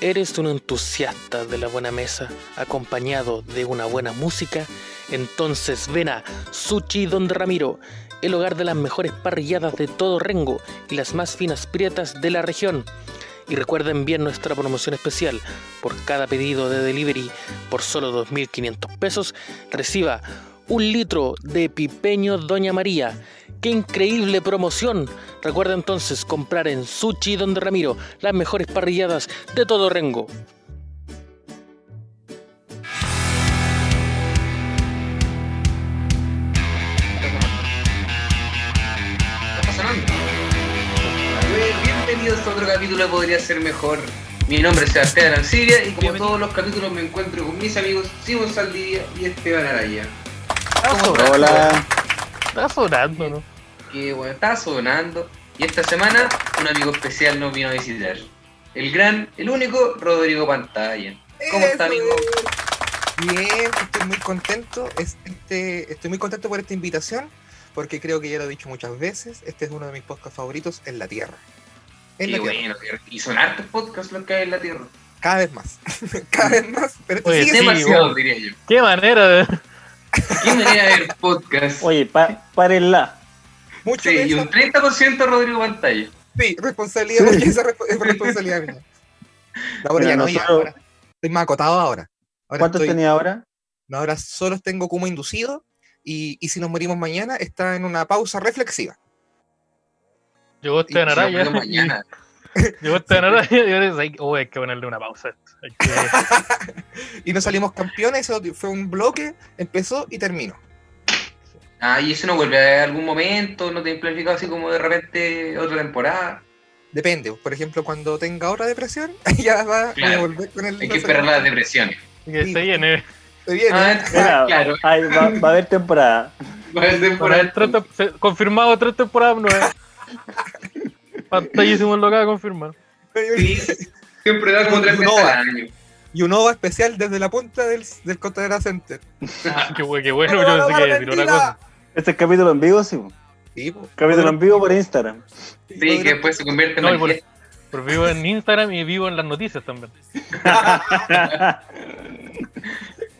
¿Eres un entusiasta de la buena mesa, acompañado de una buena música? Entonces ven a Sushi Don Ramiro, el hogar de las mejores parrilladas de todo Rengo y las más finas prietas de la región. Y recuerden bien nuestra promoción especial. Por cada pedido de delivery por solo 2.500 pesos, reciba un litro de pipeño Doña María. ¡Qué increíble promoción! Recuerda entonces comprar en Sushi Donde Ramiro las mejores parrilladas de todo Rengo. Bienvenidos a otro capítulo de Podría Ser Mejor. Mi nombre es Sebastián Arancibia y como Bienvenido. todos los capítulos me encuentro con mis amigos Simón Saldivia y Esteban Araya. Está ¿Cómo sonando, Hola. está sonando, ¿no? Que bueno, está sonando. Y esta semana un amigo especial nos vino a visitar. El gran, el único Rodrigo Pantalla. ¿Cómo está, amigo? es. Bien, estoy muy contento. Es- Este, estoy muy contento por esta invitación porque creo que ya lo he dicho muchas veces. Este es uno de mis podcasts favoritos en la Tierra. En Qué la bueno, tierra. y son hartos podcasts los que hay en la Tierra. Cada vez más. Cada vez más. Pero este Oye, sigue sí, Demasiado, bueno. diría yo. ¡Qué manera de.! ¿Quién venía a ver podcast? Oye, pa párenla. mucho Sí, y un 30% Rodrigo Pantalla. Sí, responsabilidad, porque esa resp- es responsabilidad mía. No, pero Mira, ya no, ya, nosotros- ahora. Estoy más acotado ahora. ahora ¿Cuántos estoy- tenía ahora? no, ahora solo tengo como inducido y, y si nos morimos mañana está en una pausa reflexiva. Llegó Y Esteban si nos Araya. vemos mañana. Llegó Esteban Araya y ahora dice, "Oh, hay que ponerle una pausa. a que- Y no salimos campeones, eso fue un bloque, empezó y terminó. Ah, y eso no vuelve a algún momento, no te planificado así como de repente otra temporada. Depende, por ejemplo, cuando tenga otra depresión, ya va voy a volver con el. Hay que esperar la depresión. que Sí. se viene. Se viene. Ah, claro. ay, va, va a haber temporada. Va a haber temporada. el tres confirmado tres temporadas nuevas. Pantallísimo lo acaba de confirmar. Sí, siempre da como tres veces al año. Y un OVA especial desde la punta del, del Contadera Center. Qué, bu- qué bueno, ¡No, yo no, pensé que no, iba a decir otra mentira! cosa. Este es capítulo en vivo, sí. Capítulo en vivo por Instagram. Sí, que después se convierte en No, por- vivo en Instagram y vivo en las noticias también.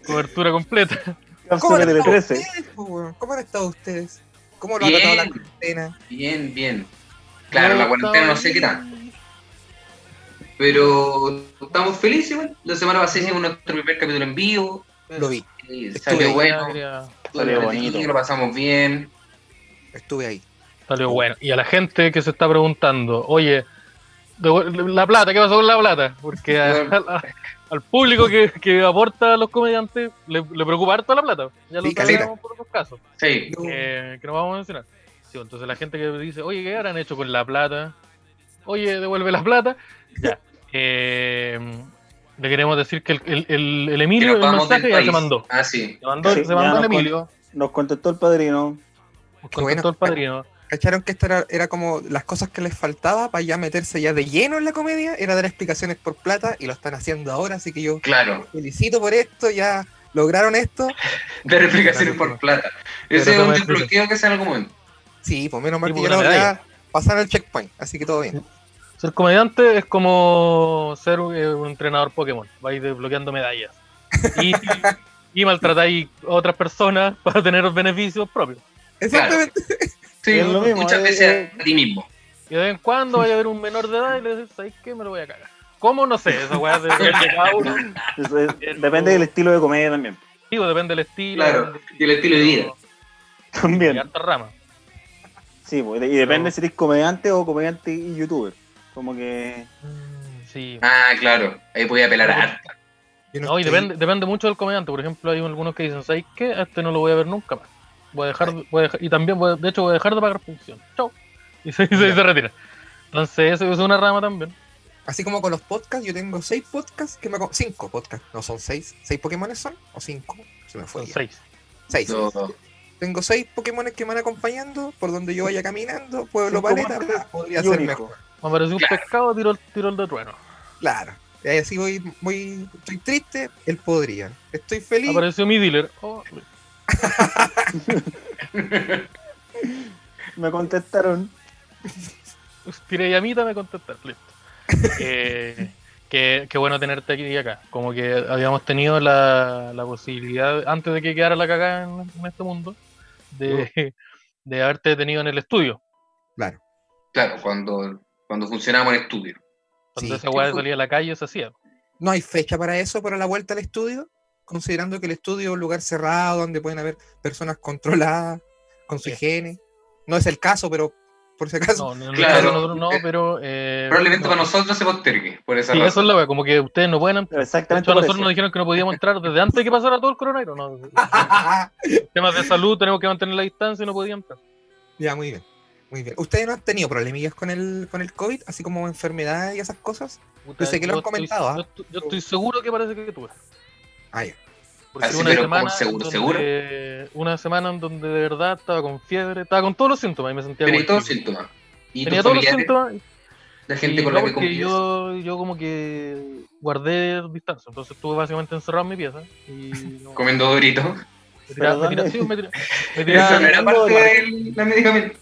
Cobertura completa. ¿Cómo Cápsula han estado 13. ustedes? ¿Cómo han estado ustedes? ¿Cómo lo ha tratado la cuarentena? Bien, bien. Claro, la cuarentena no sé qué tal. Pero estamos felices, igual. La semana pasada hicimos nuestro primer capítulo en vivo. Lo vi, salió ahí. bueno. Quería- Salió bonito. Lo pasamos bien. estuve ahí. Salió bueno. Y a la gente que se está preguntando, oye, la plata, ¿qué pasó con la plata? Porque a- a- al público que, que aporta a los comediantes le, le preocupa harto la plata. Ya lo Sí, sabemos por otros casos. Sí. Que, que no vamos a mencionar. Sí, entonces la gente que dice, oye, ¿qué habrán hecho con la plata? Oye, devuelve la plata. Ya. Eh, le queremos decir que el, el, el- el Que Emilio, el mensaje ya se mandó. Ah, sí. Se mandó, Sí, se mandó ya el nos Emilio. Nos contestó el padrino. Nos bueno. contestó el padrino. ¿Cacharon que esto era, era como las cosas que les faltaba para ya meterse ya de lleno en la comedia? Era dar explicaciones por plata y lo están haciendo ahora, así que yo Claro. felicito por esto, ya lograron esto. De replicaciones por plata. Ese es un desbloqueo que hace en algún momento. Sí, pues menos mal Sí, que pues, medalla. ya pasaron el checkpoint, así que todo bien. Ser comediante es como ser eh, un entrenador Pokémon. Vais desbloqueando medallas. Y, y maltratáis a otras personas para tener beneficios propios. Exactamente. Sí, Es lo mismo, muchas es- veces es- a ti mismo. Y de vez en cuando vaya a haber un menor de edad y le dices, ¿sabes qué? Me lo voy a cagar. ¿Cómo? No sé. Esa weá de, de cada uno. Eso es- depende del estilo de comedia también. Digo, depende del estilo. Claro, y el estilo de vida. También. hartas ramas. Sí, y depende No. si eres comediante o comediante y youtuber. Como que. Mm, Sí. Ah, claro. Ahí podía apelar a harta. No, y depende, depende mucho del comediante. Por ejemplo, hay algunos que dicen, ¿sabes qué? A Este no lo voy a ver nunca más. Voy a dejar, voy a dejar- y también, voy a- de hecho, voy a dejar de pagar pensión. Chau. Y se, y se, y se retira. Entonces, eso es una rama también. Así como con los podcasts, yo tengo seis podcasts que me cinco podcasts, no son seis, seis Pokémones son, o cinco, se me fue. Son ya. seis. Seis. No. Tengo seis Pokémones que me van acompañando por donde yo vaya caminando, pueblo bla, podría ser mejor. Me apareció un Claro. pescado, tiró, el- tiró el de trueno. Claro. Y ahí así voy muy, estoy triste, él podría. Estoy feliz, Apareció mi dealer. Oh, Me contestaron. Tiré llamita, me contestaron. Listo. Eh, qué, qué bueno tenerte aquí y acá. Como que habíamos tenido la, la posibilidad, antes de que quedara la cagada en, en este mundo, de, de haberte tenido en el estudio. Claro. Claro, cuando, cuando funcionábamos en estudio. Cuando Sí. esa weá salía a la calle se hacía. No hay fecha para eso, para la vuelta al estudio, considerando que el estudio es un lugar cerrado donde pueden haber personas controladas con su Sí. higiene. No es el caso, pero por si acaso. No, no, Claro. no, pero. eh, Probablemente no. para nosotros se postergue, por esa Sí, eso razón. es la weá, como que ustedes no pueden entrar. De Exactamente hecho, a por nosotros eso. nos dijeron que no podíamos entrar desde antes de que pasara todo el coronavirus. No, temas de salud, tenemos que mantener la distancia y no podíamos entrar. ya, muy bien. Muy bien. ¿Ustedes no han tenido problemillas con el, con el COVID, así como enfermedades y esas cosas? Puta, Yo sé que lo han estoy- comentado, ¿ah? Yo, estoy- yo estoy seguro que parece que tuve. Ah, ya. Porque Así, una semana seguro, donde- seguro. Una semana en donde de verdad estaba con fiebre, estaba con todos los síntomas y me sentía Tenía todos los síntomas. Y Tenía todos los síntomas la gente y con no, la que convives. yo, yo como que guardé distancia, entonces estuve básicamente encerrado en mi pieza y no- Comiendo doritos. me tiraba, me ¿Pero tiraba- me tiraba- Eso no era parte del medicamento.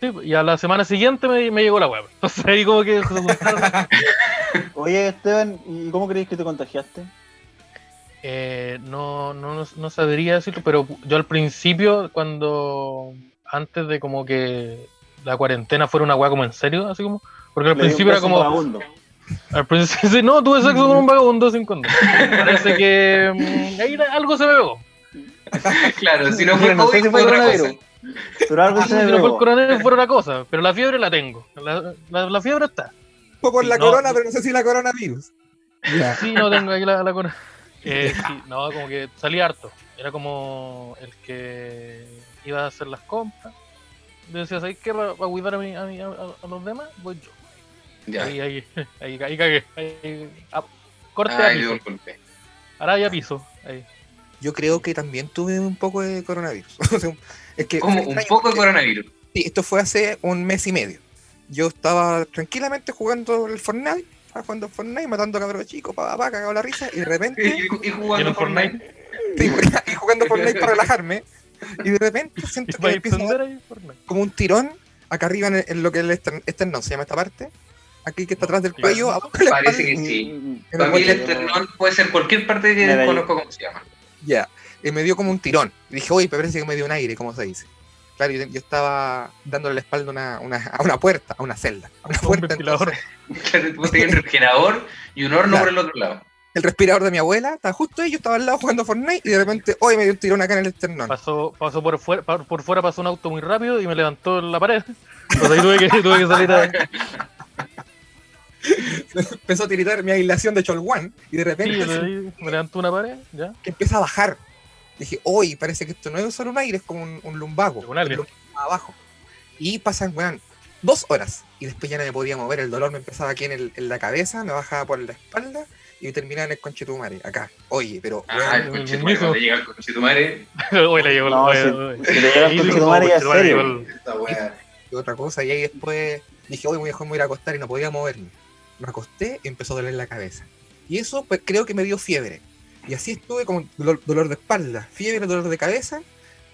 sí, y a la semana siguiente me, me llegó la web. Entonces ahí como que se juntaron. Oye, Esteban, ¿y cómo crees que te contagiaste? Eh, no, no, no- sabría decirlo, pero yo al principio, cuando antes de como que la cuarentena fuera una weá como en serio, así como, porque al Le principio era como, vagabundo. al principio, sí, no, tuve sexo con un vagabundo sin condón. Parece que mm, ahí algo se me pegó. Claro, si no fue no sé si fue otra cosa. coronavirus, pero algo se Si me no fue el coronavirus fue otra cosa, pero la fiebre la tengo. La, la- la fiebre está. Fue por Sí, la no, corona, pero no sé si la coronavirus. Sí, no tengo ahí la, la corona. Eh, sí, no, como que salí harto. Era como el que iba a hacer las compras. Yo decía, ¿sabes qué? Para cuidar a, mi- a, mi- a- a los demás, voy yo. Ya. Ahí, ahí, ahí, ahí cagué. Ahí, ah, corte a Ay, dio piso. un golpe. Ahora ya piso. Ahí. Yo creo que también tuve un poco de coronavirus. Es que fue un poco de coronavirus. Sí, esto fue hace un mes y medio. Yo estaba tranquilamente jugando el Fortnite, estaba jugando Fortnite, matando cabros chicos, pa, pa, cagado la risa, y de repente, Y, y ¿Tiene jugando un Fortnite. sí, y jugando Fortnite para relajarme, y de repente siento que ¿Para me empieza? Fortnite. como un tirón acá arriba en, el- en lo que es el estern- esternón, se llama esta parte, aquí que está atrás del cuello, Parece espalda, que sí. Mm, Para mí el esternón puede ser cualquier parte que desconozco cómo se llama. Ya, y me dio como un tirón. Y dije, oye, pero parece que me dio un aire, ¿cómo se dice? Claro, yo, yo estaba dándole la espalda a una, una- a una puerta, a una celda, a una Un puerta. ventilador. entonces, Claro, tú tenías un refrigerador y un horno Claro. por el otro lado. el respirador de mi abuela estaba justo ahí, yo estaba al lado jugando Fortnite y de repente, oye, me dio un tirón acá en el esternón. Pasó, pasó por, fuera, por fuera, pasó un auto muy rápido y me levantó en la pared. Entonces ahí tuve que, tuve que salir a. Empezó a tiritar mi aislación de Cholguán y de Sí, repente se- ahí me levantó una pared, ya. que empieza a bajar. Dije, oye, parece que esto no es solo un aire, es como un, un lumbago. Un lumbago abajo. Y pasan, weón, dos horas. Y después ya no me podía mover, el dolor me empezaba aquí en, el- en la cabeza, me bajaba por la espalda y terminaba en el conchetumare, acá. Oye, pero, Ah, weón, el conchetumare, cuando llega el conchetumare, Hoy le llegó el. No, hoy- si- hoy- si te llega el conchetumare ya serio. y otra cosa. Y ahí después dije, oye, mejor me voy a ir a acostar y no podía moverme. Me acosté y empezó a doler la cabeza. Y eso, pues creo que me dio fiebre. Y así estuve con dolor, dolor de espalda, fiebre, dolor de cabeza,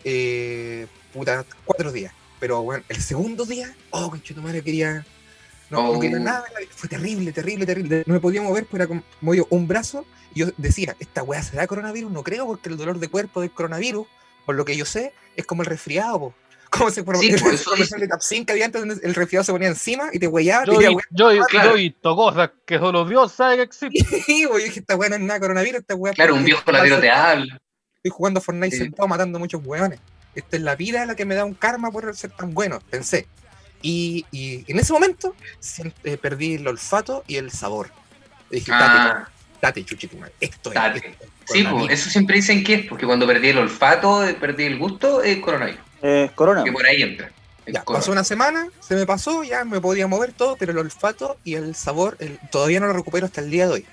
eh, puta, cuatro días. Pero bueno, el segundo día, oh, conchetumare, quería. No, no Oh. quería nada. Fue terrible, terrible, terrible. No me podía mover, pues era como movido un brazo. Y yo decía, ¿esta weá será coronavirus? No creo, porque el dolor de cuerpo del coronavirus, por lo que yo sé, es como el resfriado, po. Como se Sí, el, pues, eso comercial de Tapsin que había antes, donde el resfriado se ponía encima y te huellaba. Yo, diría, yo, he- claro. yo he visto cosas que solo Dios sabe que existen. Sí, güey, yo dije, esta weá no es nada coronavirus, esta weá. Claro, un viejo latero te habla. Estoy jugando Fortnite Sí. sentado matando muchos weones. Esta es la vida la que me da un karma por ser tan bueno, pensé. Y, y en ese momento eh, perdí el olfato y el sabor. Y dije, date, Ah, date, chuchito, madre, esto es. Date. esto es sí, pues, coronavirus". eso siempre dicen que es, porque cuando perdí el olfato, eh, perdí el gusto, es coronavirus. Eh, corona. Que por ahí entra. el Ya, pasó una semana, se me pasó, ya me podía mover todo, pero el olfato y el sabor el- todavía no lo recupero hasta el día de hoy.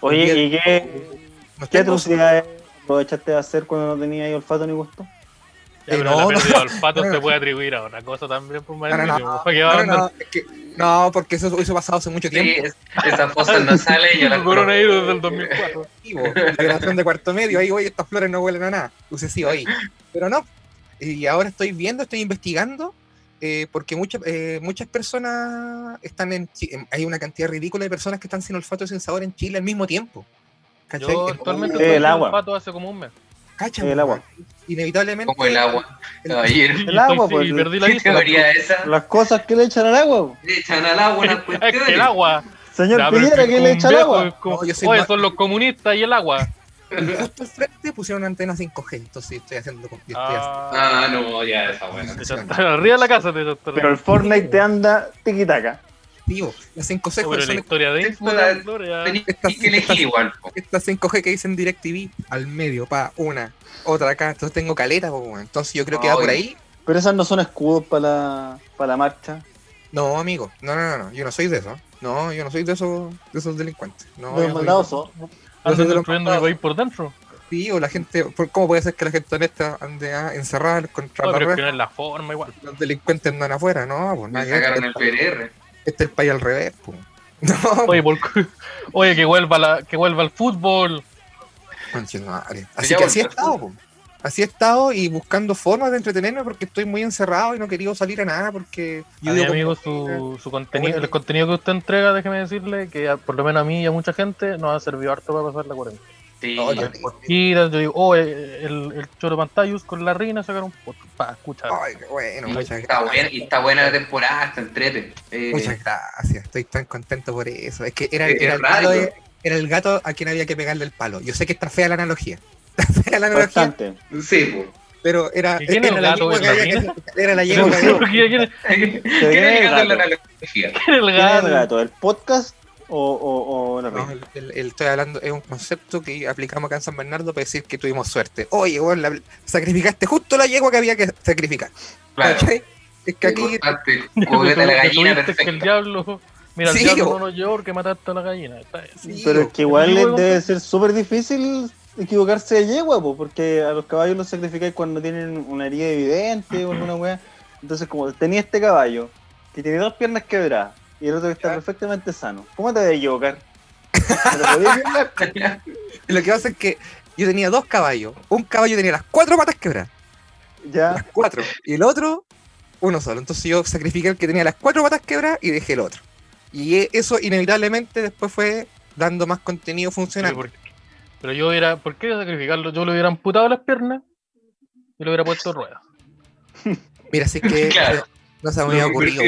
Oye, ¿y qué, No qué atrocidades aprovechaste de hacer cuando no tenías olfato ni gusto? Ya, Eh, pero no, la pérdida no. de olfato No, se puede atribuir a otra cosa también, pues, No, no, no, es que- no, porque eso hubiese pasado hace mucho Sí, tiempo. es- esas fosas nasales yo las El coronavirus del 2004. positivo. La grabación de cuarto medio, ahí, oye, estas flores no huelen a nada. Puse sí, oye. Pero no. Y ahora estoy viendo, estoy investigando eh, porque muchas eh, muchas personas están en em, hay una cantidad ridícula de personas que están sin olfato y sin sabor en Chile al mismo tiempo. ¿Cachai? Yo actualmente estoy el agua. pato hace como un mes. cacha, el agua. Inevitablemente. Como el agua, el- El agua, estoy- pues, perdí la ¿Qué vista. teoría esa? Las cosas que le echan al agua. po. Le echan al agua el agua. Señor Piñera, ¿qué le echa al viejo, agua? No, Oye, más- son los comunistas y el agua. Justo al frente pusieron una antena 5G, entonces estoy haciendo. yo estoy haciendo- Ah, Ah, no, ya esa buena. arriba de la casa te. Pero el Fortnite te anda tiquitaca. Tío, las 5G Oh, pero la historia de Instagram, que elegir igual. estas 5G que dicen DirecTV al medio, pa, una, otra acá, entonces tengo caleta, po, entonces yo creo que va por ahí. Pero esas no son escudos para la, para la marcha. No, amigo, no, no, no, no, yo no soy de eso. No, yo no soy de esos, de esos delincuentes. No, los Andan destruyendo mandados. país por dentro. Sí, o la gente, ¿por- ¿cómo puede ser que la gente honesta ande ah, encerrada contra No, la pero es que no es la forma igual. Los delincuentes andan afuera, no, pues ver, sacaron el este, PRR. este es el país al revés, pues. No, Oye, por cu- Oye, que vuelva la, que vuelva el fútbol. Así que así volvió. estado, po. Así he estado y buscando formas de entretenerme porque estoy muy encerrado y no he querido salir a nada porque A mi digo, amigo, su, su contenido, Bueno. el contenido que usted entrega, déjeme decirle que a- por lo menos a mí y a mucha gente nos ha servido harto para pasar la cuarentena. Sí. No, yo- yo digo, oh, eh, el, el choro pantallus con la reina sacaron un para escuchar. Ay, qué bueno, Y muchas está buena, gracias. y está buena la temporada, está entrete. Eh, Muchas gracias, estoy tan contento por eso. Es que era, era el gato era el gato a quien había que pegarle el palo. Yo sé que está fea la analogía. La analogía. Sí, pues. pero era, ¿Y quién es era el la gato? yegua ¿Es que la había mina? que- Era la ¿Quién yegua que había- quién es ¿Quién viene es el el gato en la gato. analogía? el ¿Quién es el gato? gato? ¿El podcast o, o, o la No, reina? el, el- el- estoy hablando, es un concepto que aplicamos acá en San Bernardo para decir que tuvimos suerte. Oye, la- sacrificaste justo la yegua que había que sacrificar. Claro. ¿Cachai? Es que aquí la gallina que el diablo. Mira, el Sí, diablo no nos llevó porque mataste a la gallina. Sí, Pero es que igual debe ser súper difícil equivocarse de yegua, po, porque a los caballos los sacrificáis cuando tienen una herida evidente o alguna weá. Entonces, como tenía este caballo que tiene dos piernas quebradas y el otro que está Ya. perfectamente sano, ¿cómo te vas a equivocar? ¿No te podías equivocar? lo que pasa es que yo tenía dos caballos. Un caballo tenía las cuatro patas quebradas. Ya, Las cuatro. Y el otro, uno solo. Entonces yo sacrifiqué el que tenía las cuatro patas quebradas y dejé el otro. Y eso inevitablemente después fue dando más contenido funcional. Pero, por- pero yo hubiera, ¿por qué sacrificarlo? Yo le hubiera amputado las piernas y le hubiera puesto ruedas. Mira, así que Claro. no se me había ocurrido.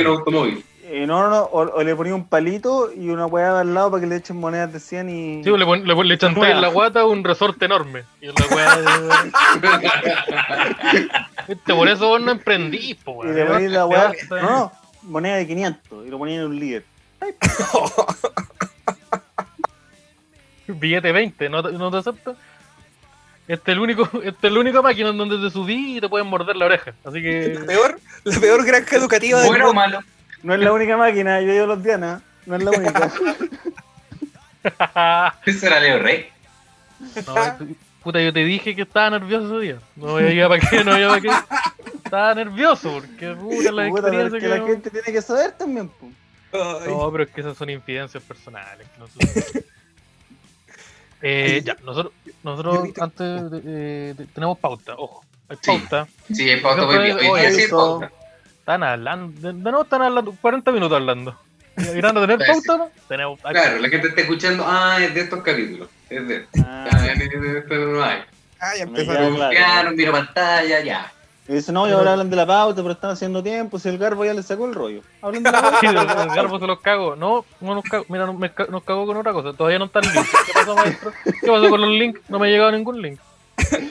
Eh, no, no, no, o, o le ponía un palito y una weá al lado para que le echen monedas de 100 y. Sí, le, pon- le, pon- le chantáis en la guata un resorte enorme. Y la weá. Viste, por eso vos no emprendís, po, y weón. le ponía la weá. Está- No, no, moneda de 500 y lo ponía en un líder. Billete 20, ¿no, te- no te acepto? Este es el único, este es el único máquina en donde te subí y te pueden morder la oreja. Así que. La peor, la peor granja educativa del Bueno o mundo. malo. No es la única máquina, yo he ido a los Diana, no es la única. Eso era Leo Rey. No, puta, yo te dije que estaba nervioso ese día. No veía para qué, no veía para qué. Estaba nervioso porque puta la Puta, experiencia que que. la gente tiene que saber también. po. No, pero es que esas son infidencias personales. que no son- Eh, Ay, ya, nosotros, nosotros antes de- de- de- tenemos pauta, ojo, hay Sí. pauta. Sí, hay pauta. Hoy hoy pauta. Están hablando, de, de nuevo están hablando, 40 minutos hablando. ¿Irán a tener pauta no? Tenemos Claro, la gente está escuchando. Ah, es de estos capítulos. Es de. Ah, Ah, de- no hay. Ah, ya empezaron. claro. Pantalla, ya. Y dice, no, y ahora hablan de la pauta, pero están haciendo tiempo, si el garbo ya le sacó el rollo. Hablan de la Sí, pauta. el, el garbo se los cago. No, no nos cago. Mira, no- me ca- nos cagó con otra cosa. Todavía no está el link. ¿Qué pasó, maestro? ¿Qué pasó con los links? No me ha llegado ningún link.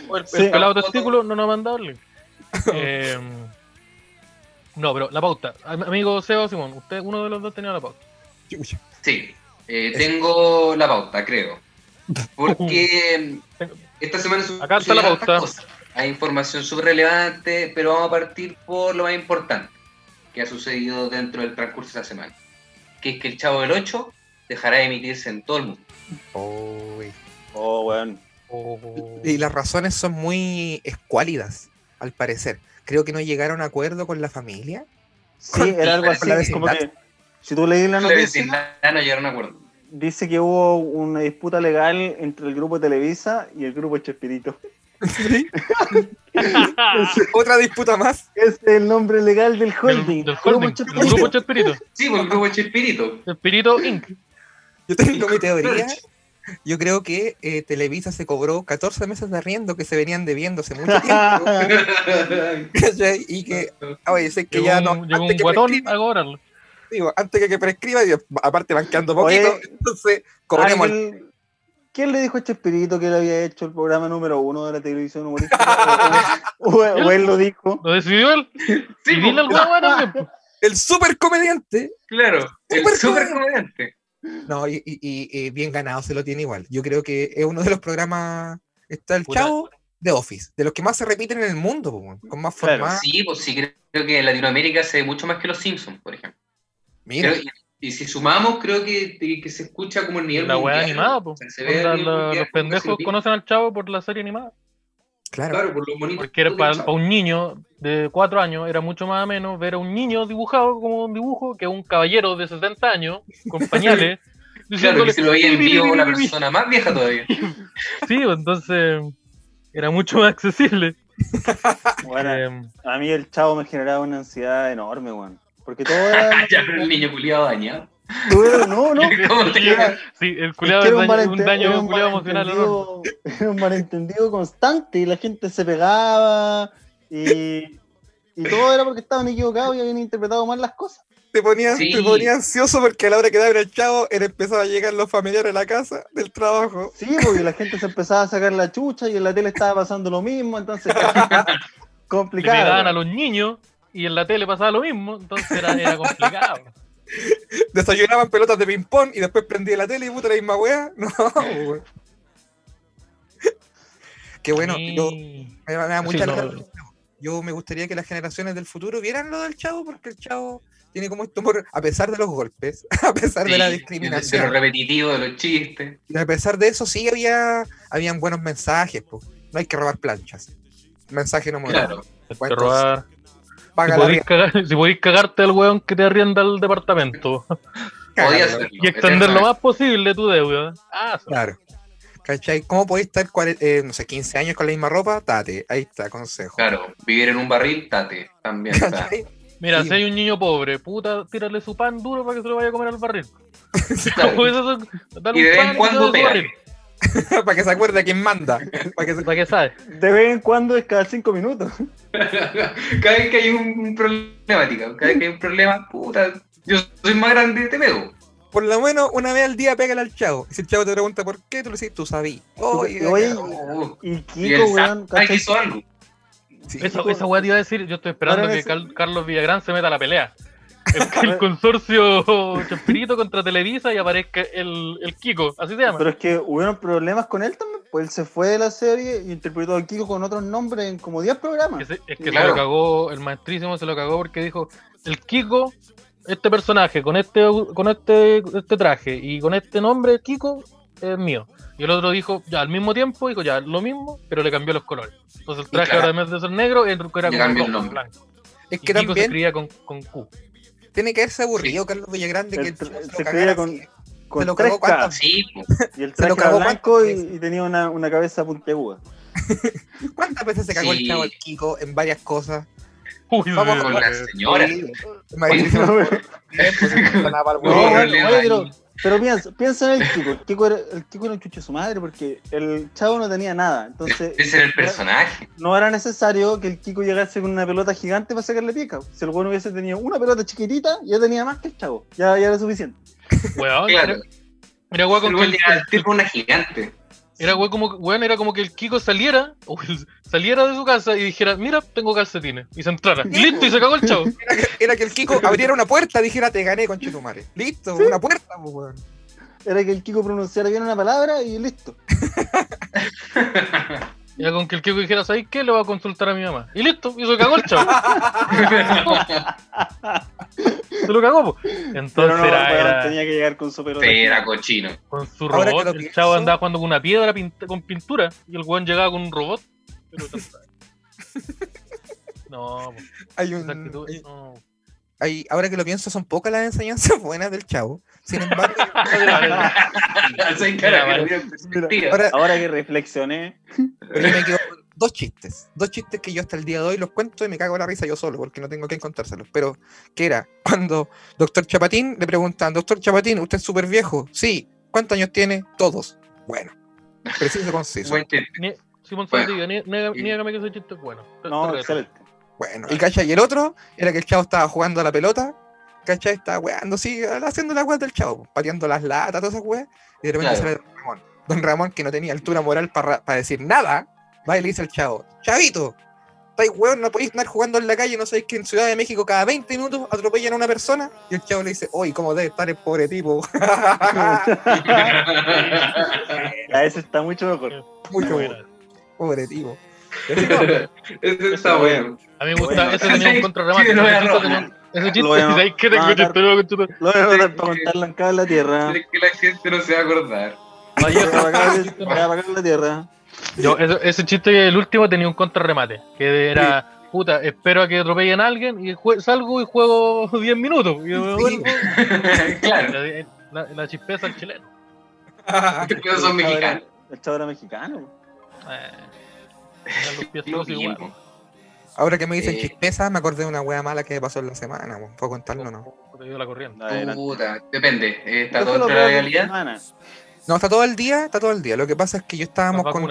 O el, el Sí. pelado testículo no nos ha mandado el link. Eh, no, pero la pauta. Am- Amigo Seba Simón, usted, uno de los dos tenía la pauta. Sí, eh, tengo la pauta, creo. Porque esta semana su- Acá está la pauta. cosas. Hay información súper relevante, pero vamos a partir por lo más importante que ha sucedido dentro del transcurso de esta semana. Que es que el Chavo del 8 dejará de emitirse en todo el mundo. Uy. Oh, weón. Oh. Y las razones son muy escuálidas, al parecer. Creo que no llegaron a acuerdo con la familia. Sí, era algo así, la como que, si tú leí la noticia, no llegaron a acuerdo. dice que hubo una disputa legal entre el grupo Televisa y el grupo Chespirito. Sí. Otra disputa más. Es el nombre legal del holding. Del, del holding, Chespirito. grupo Chespirito. Sí, el grupo Chespirito. Chespirito Inc. Yo tengo mi teoría. Yo creo que eh, Televisa se cobró 14 meses de arriendo que se venían debiendo hace mucho tiempo. y que, oye, sé que Llegó ya un, no. llegó Antes un que, guatón prescriba, a cobrarlo. digo, antes que, que prescriba, aparte van quedando poquito, Oye. entonces cobremos. el- Alguien- ¿Quién le dijo a Chespirito que él había hecho el programa número uno de la televisión humorística? o, o- o él lo dijo. Lo decidió él. Sí, y weón también. po. El super comediante. claro. El Súper super comediante. No, y, y- y- y bien ganado se lo tiene igual. Yo creo que es uno de los programas. Está el. Chavo de Office, de los que más se repiten en el mundo, con más Claro, formato. Sí, pues sí, creo que en Latinoamérica se ve mucho más que los Simpsons, por ejemplo. Mira, Creo- y, si sumamos, creo que, que se escucha como el nivel La weá mundial. animada, po. O sea, se ve a Onda, nivel la- mundial, los pendejos lo conocen al chavo por la serie animada. claro. Claro, por los bonitos. Porque era para, un niño de 4 años, era mucho más o menos ver a un niño dibujado como un dibujo que un caballero de 60 años con pañales. Claro, que se lo veía en "Pi, pi, vivo una pi, pi". persona más vieja todavía. Sí, pues, entonces era mucho más accesible. Bueno, Eh, a mí el chavo me generaba una ansiedad enorme, weón. Porque todo era. ya, pero el niño culiado dañado. era- no, no. ¿Cómo te Era- sí, el es culiado era un daño- un daño era un culiado emocional malentendido- Era un malentendido constante y la gente se pegaba y, y todo era porque estaban equivocados y habían interpretado mal las cosas. Te ponía, Sí. te ponía ansioso porque a la hora que daba el chavo, él empezaba a llegar los familiares a la casa del trabajo. Sí, porque la gente se empezaba a sacar la chucha y en la tele estaba pasando lo mismo, entonces Le pegaban complicado. a los niños y en la tele pasaba lo mismo, entonces era, era complicado. Desayunaban pelotas de ping-pong y después prendía la tele y puta la misma weá. No, weón. Qué bueno, yo, Sí. me, me da Sí, mucha no. lata el Chavo. Yo me gustaría que las generaciones del futuro vieran lo del chavo, porque el chavo tiene como esto humor, a pesar de los golpes, a pesar de la Sí, De, discriminación, lo repetitivo, de los chistes. y a pesar de eso sí había habían buenos mensajes, po. no hay que robar planchas. Mensaje no moral. Claro. Hay que robar. Si Paga podéis, rienda, cagar- si podéis cagarte al weón que te arrienda el departamento y extender lo más posible tu deuda. Ah. Claro. ¿Cachai? ¿Cómo podéis estar, eh, no sé, 15 años con la misma ropa? Tate, ahí está, consejo. Claro, vivir en un barril, tate. También está. Mira, Sí. si hay un niño pobre, puta, tírale su pan duro para que se lo vaya a comer al barril. Claro. Eso, dale Y de un vez en cuando pega. Para que se acuerde a quién manda. Para que se- Para que sabe. De vez en cuando es cada cinco minutos. Cada vez que hay un, un problemática, cada vez que hay un problema, puta, yo soy más grande, te pego. Por lo menos una vez al día pégale al chavo. Y si el chavo te pregunta por qué, tú le dices, tú sabías. Oye, Oye, Oh, y y Kiko, weón, hizo algo. sí. Esa, esa weá te iba a decir, yo estoy esperando que Carlos Villagrán se meta a la pelea. El, el consorcio Chespirito contra Televisa y aparezca el, el Kiko, así se llama. Pero es que hubieron problemas con él también, pues él se fue de la serie y interpretó a Kiko con otros nombres en como 10 programas. Es que Claro. se lo cagó, el maestrísimo se lo cagó porque dijo, el Kiko, este personaje, con este con este, este traje y con este nombre, Kiko, es mío. Y el otro dijo, ya, al mismo tiempo, dijo, ya, lo mismo, pero le cambió los colores. Entonces el traje claro. ahora en vez de ser negro, era como Le cambió el nombre. blanco. Es Y Kiko se escribía con, con Q. tiene que haberse aburrido Carlos Villagrán de que El el se se lo cagara con-. Con lo 3K, cagó cuántas- Sí, y el se lo traje cagó blanco y, y tenía una, una cabeza puntiaguda. ¿Cuántas veces se cagó Sí. el chavo al Kiko en varias cosas? Uy, Vamos con de- la señora. Sí. Maestrísimo, No, bien, pues, sonaba para el No, huevo. bueno, problema oye, pero, piensa, piensa en el Kiko. El Kiko, era, el Kiko era un chucho de su madre porque el chavo no tenía nada. Entonces, Ese era el personaje. no era necesario que el Kiko llegase con una pelota gigante para sacarle pica. Si el bueno hubiese tenido una pelota chiquitita, ya tenía más que el chavo. Ya, ya era suficiente. Weón, Claro. con que el- el tipo una gigante. Era weón como, weón, era como que el Kiko saliera, o el- saliera de su casa y dijera, mira, tengo calcetines, y se entrara. Y listo, y se cagó el chavo. Era que, era que el Kiko abriera una puerta, dijera, te gané, con Chetumare. Listo, una puerta, pues, weón. Era que el Kiko pronunciara bien una palabra y listo. Era con que el Kiko dijera, ¿sabes qué? Le voy a consultar a mi mamá. Y listo, y se cagó el chavo. se lo cagó, po. Entonces no, era, era- tenía que llegar con su pelota. Era cochino. con su Ahora robot. El pienso- chavo andaba jugando con una piedra pint- con pintura, y el weón llegaba con un robot. Pero No, Hay un, actitud, hay- no. Hay- ahora que lo pienso, son pocas las enseñanzas buenas del chavo. Sin embargo, que ahora, Ahora que reflexioné, pero yo, me equivoco, dos chistes. Dos chistes que yo hasta el día de hoy los cuento y me cago en la risa yo solo, porque no tengo que contárselos. Pero, ¿qué era? Cuando doctor Chapatín le preguntan, doctor Chapatín, ¿usted es súper viejo? Sí. ¿Cuántos años tiene? Todos. Bueno. Preciso y conciso. Buen chiste. Simón Bueno. Niégame que ese chiste es bueno. No, excelente. Bueno, y cacha, y el otro era que el chavo estaba jugando a la pelota, cacha, estaba weando así, haciendo la weá del chavo, pateando las latas, todas esas weas, y de repente Claro. sale Don Ramón. Don Ramón, que no tenía altura moral para decir nada, va y le dice al chavo, Chavito, estáis weón, no podéis andar jugando en la calle, no sabéis que en Ciudad de México cada 20 minutos atropellan a una persona, y el chavo le dice, oye, ¿cómo debe estar el pobre tipo? Ya, ese está mucho mejor. Mucho Buena. pobre tipo. Ese está bueno. A mí me gusta, Bueno. ese tenía un contrarremate. Sí, ese chiste ¿sabes qué tengo chiste? Lo voy a anotar para contarlo en cada la tierra. Es que la gente no se va a acordar. Voy a apagar voy a apagar la tierra. Yo, ese, ese chiste, el último, tenía un contrarremate. Que era, puta, espero a que atropellen a alguien y salgo y juego 10 minutos. Y me vuelvo. claro. La, la- la chispeza al chileno. Estos son mexicanos. El chavo era mexicano. Eh, los pies todos. Ahora que me dicen Eh. chispeza, me acordé de una wea mala que me pasó en la semana. ¿puedo contarlo o no? Te dio la corriente. Adelante. Puta, depende. eh, ¿Está todo la semana. No, está todo el día, está todo el día. Lo que pasa es que yo estábamos con,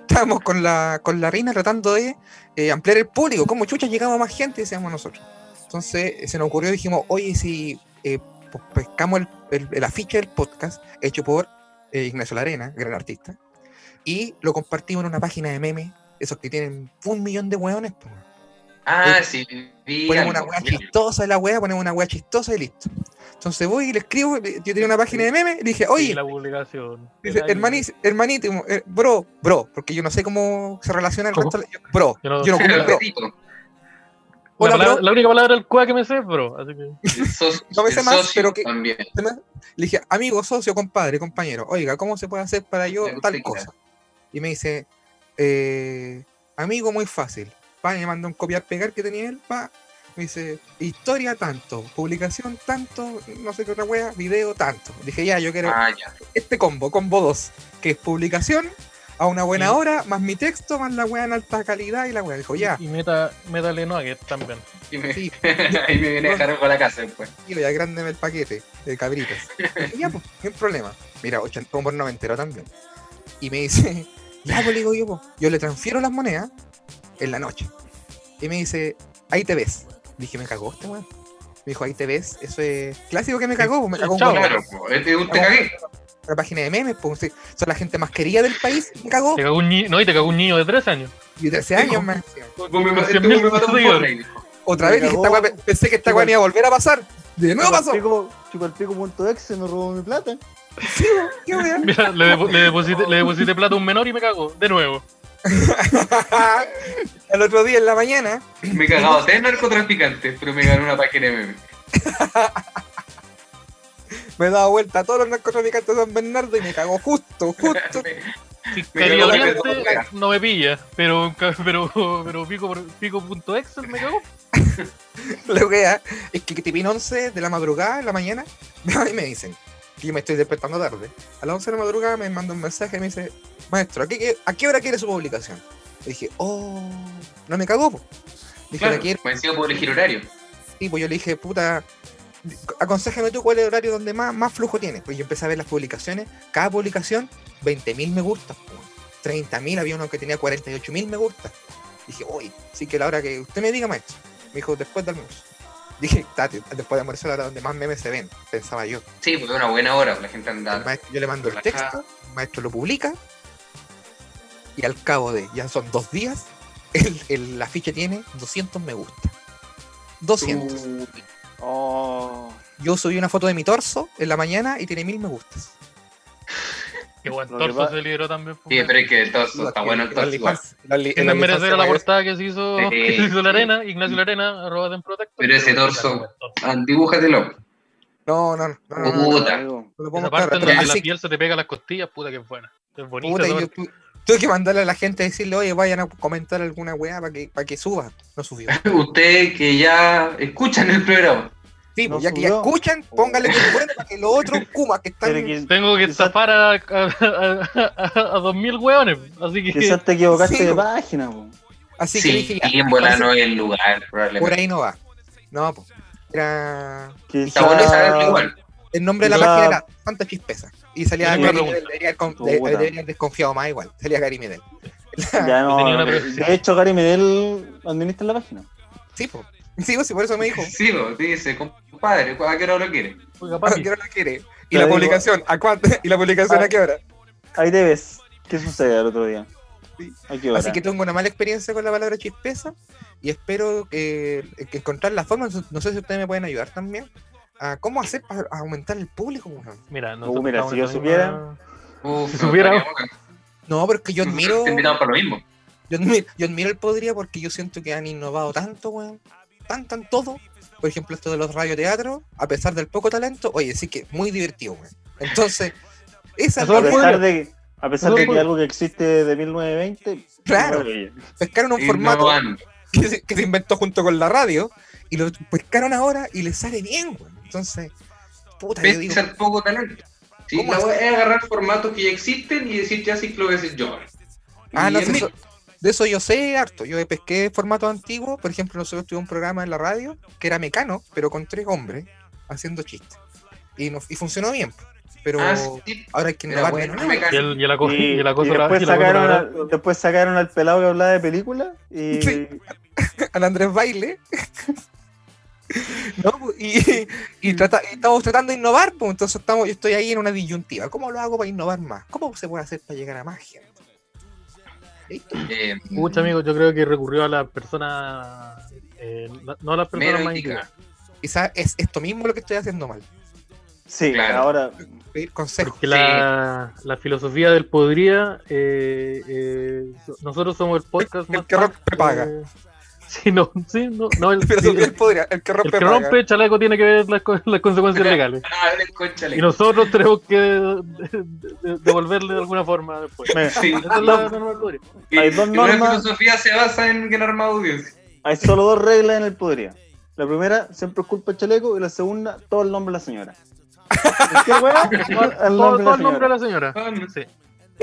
estábamos con la con la reina tratando de eh, ampliar el público. Como chucha llegamos más gente, decíamos nosotros. Entonces eh, se nos ocurrió, dijimos, oye, si eh, pues, pescamos el, el- el afiche del podcast hecho por eh, Ignacio Larena, gran artista, y lo compartimos en una página de memes, esos que tienen un millón de hueones. pues. Ah, sí. Vi Ponemos una hueá chistosa de la hueá, ponemos una hueá chistosa y listo. Entonces voy y le escribo, yo tenía una página de memes, y le dije, Sí, oye, la publicación. Dice, hermanís, hermanito, eh, bro, bro, porque yo no sé cómo se relaciona el ¿Cómo? resto. de- yo- Bro, Yo no- yo no bro. La, Hola, palabra- bro. la única palabra del cuá que me sé es bro. Así que. socio- No me sé más, pero que- También. Le dije, amigo, socio, compadre, compañero, oiga, ¿cómo se puede hacer para yo tal que cosa? Y me dice, eh, amigo, muy fácil. Pa, y me manda un copiar-pegar que tenía él, pa. Me dice, historia tanto, publicación tanto, no sé qué otra wea, video tanto. Dije, ya, yo quiero Ah, ya. este combo, combo 2, que es publicación a una buena Sí. hora, más mi texto, más la wea en alta calidad y la wea. Dijo, ya, Y meta, métale nuggets también. Y me, sí, ahí me viene a dejar a la casa después. tío, ya grándeme el paquete de cabritas. Dije, ya, pues, hay problema. Mira, 80 por 90 entero también. Y me dice, ya, pues le digo yo, pues, yo le transfiero las monedas en la noche. Y me dice, ahí te ves. Dije, me cagó este weón. Me dijo, ahí te ves. Eso es clásico que me cagó, pues, me cagó un Chao. weón. Claro, este es un te cagué. Una página de memes, pues, sí, son la gente más querida del país, me cagó. Te cagó un niño, no, y te cagó un niño de 3 años. Y 13 años Con este 100.000 weón me mató un seguidores. Fortnite, dijo. Otra vez dije, pensé que esta weá me iba a volver a pasar. De nuevo pasó. Chuparpico.exe me robó mi plata. Mira, le, depo- le deposité, le deposité plata a un menor y me cagó. De nuevo. El otro día en la mañana, Me he cagado a tres narcotraficantes, pero me ganó una página de memes. me he dado vuelta a todos los narcotraficantes de San Bernardo y me cagó justo, justo. Si Oriente pelota. no me pilla, pero, pero, pero pico, pico.excel me cagó. La wea es que Tipín 11 de la madrugada, en la mañana, y me dicen que yo me estoy despertando tarde. A las 11 de la madrugada me manda un mensaje y me dice, maestro, ¿a qué, a qué hora quiere su publicación? Y dije, oh, no me cagó, po. Dije, Claro, la quiero. encima puedo elegir horario. Y pues yo le dije, puta, aconsejame tú cuál es el horario donde más, más flujo tiene. Pues yo empecé a ver las publicaciones, cada publicación, 20.000 me gusta, 30.000, había uno que tenía 48.000 me gusta. Dije, uy, sí que la hora que usted me diga, maestro. Me dijo, después del almuerzo. Dije, tate, después de almuerzo es la hora donde más memes se ven, pensaba yo. Sí, porque es una buena hora, la gente El anda. maestro- yo le mando el texto, el maestro lo publica, y al cabo de, ya son dos días, el, el afiche tiene 200 me gusta. 200. Uh, Oh. Yo subí una foto de mi torso en la mañana y tiene mil me gustas. Qué buen torso se lideró también. Sí, pero es que el torso está bueno el torso igual. Sin desmerecer a la portada que se hizo, que se hizo la arena, Ignacio la arena, arroba Protector. Pero ese torso- dibújatelo. No, no, no, no, no, no, no, Puta. No parte mostrar, donde la piel se te pega a las costillas, puta que es buena. Es bonita. tuve que mandarle a la gente a decirle, oye, vayan a comentar alguna weá para que, para que suba. No subió. Ustedes que ya escuchan el programa Sí, No ya que ya subió. escuchan, pónganle que bueno para que los otros Kumas que están. Que- Tengo que Quizás- zafar a, a, a, a 2000 hueones. Así que. Quizás te equivocaste Sí, de po. página, po. Así que Sí, dije, ya, y en bola parece- no es el lugar, por probablemente. ahí no va. No, pues. Era. Igual. El nombre de la Quizá- página era Santa Chispeza. Y salía Gary Medel, debería haber con- Puta. de- debería haber desconfiado más igual. Salía Gary Medel. Ya no, tenía una de hecho, Gary Medel administra la página. Sí, pues. Sí, pues, sí, por eso me dijo. Sí, pues, dice, compadre, ¿a qué hora lo quiere? Oiga, ¿A qué hora lo quiere? Y la digo- publicación, ¿a cuánto? ¿Y la publicación a qué hora? Ahí te ves. ¿Qué sucede el otro día? Sí. Así que tengo una mala experiencia con la palabra chispeza y espero que, que encontrar la forma, no sé si ustedes me pueden ayudar también, a cómo hacer para aumentar el público. Mira, Uh, mira, si yo supiera- Si no, supiera-. No, pero es que yo admiro, Te para lo mismo. yo admiro, yo admiro el Podría porque yo siento que han innovado tanto, weón, tan, tan todo. Por ejemplo, esto de los radioteatros, a pesar del poco talento, oye, sí que muy divertido, weón. Entonces, esa es Eso a pesar de, a pesar de que algo que existe de 1920, Claro. pescaron un formato que se, que se inventó junto con la radio y lo pescaron ahora y les sale bien, weón. Entonces, puta, yo digo, poco talento. Sí, ¿Cómo la wea es agarrar formatos que ya existen y decir ya sí lo voy a decir yo. Ah, Y no, eso- de eso yo sé harto. Yo pesqué formatos antiguos. Por ejemplo, nosotros tuvimos un programa en la radio que era mecano, pero con tres hombres haciendo chistes. Y, no, y funcionó bien. Pero Ah, sí. ahora hay que innovar. bueno, nuevo. mecano. Y el, y el acoso, Y, y la- sacaron la- al, después sacaron al pelado que hablaba de películas y Sí. Al Andrés Baile. ¿No? pues, Y, y trata- y estamos tratando de innovar, pues entonces estamos, yo estoy ahí en una disyuntiva. ¿Cómo lo hago para innovar más? ¿Cómo se puede hacer para llegar a más gente? ¿Listo? Eh, Pucha, amigo, yo creo que recurrió a las personas. eh, no- a las personas Menos más indicada. Quizás es esto mismo lo que estoy haciendo mal. sí, Claro. ahora Pedir consejos. Porque la, la filosofía del podría. eh, eh, so- nosotros somos el podcast El más. que rompe fan, paga. sí, no, sí, no. no el, Pero él podría, el que el rompe, que paga. rompe chaleco tiene que ver las, las consecuencias legales. Ah, el conchale. Y nosotros tenemos que de- de- devolverle de alguna forma después. Sí. Esa es la norma del podría. Hay dos normas. filosofía se basa en ganar más audiencia. hay solo dos reglas en el podría. La primera, siempre es culpa del chaleco, y la segunda, todo el nombre de la señora. ¿Qué weá? El Todo, nombre todo de el la nombre de señora. la señora. Sí.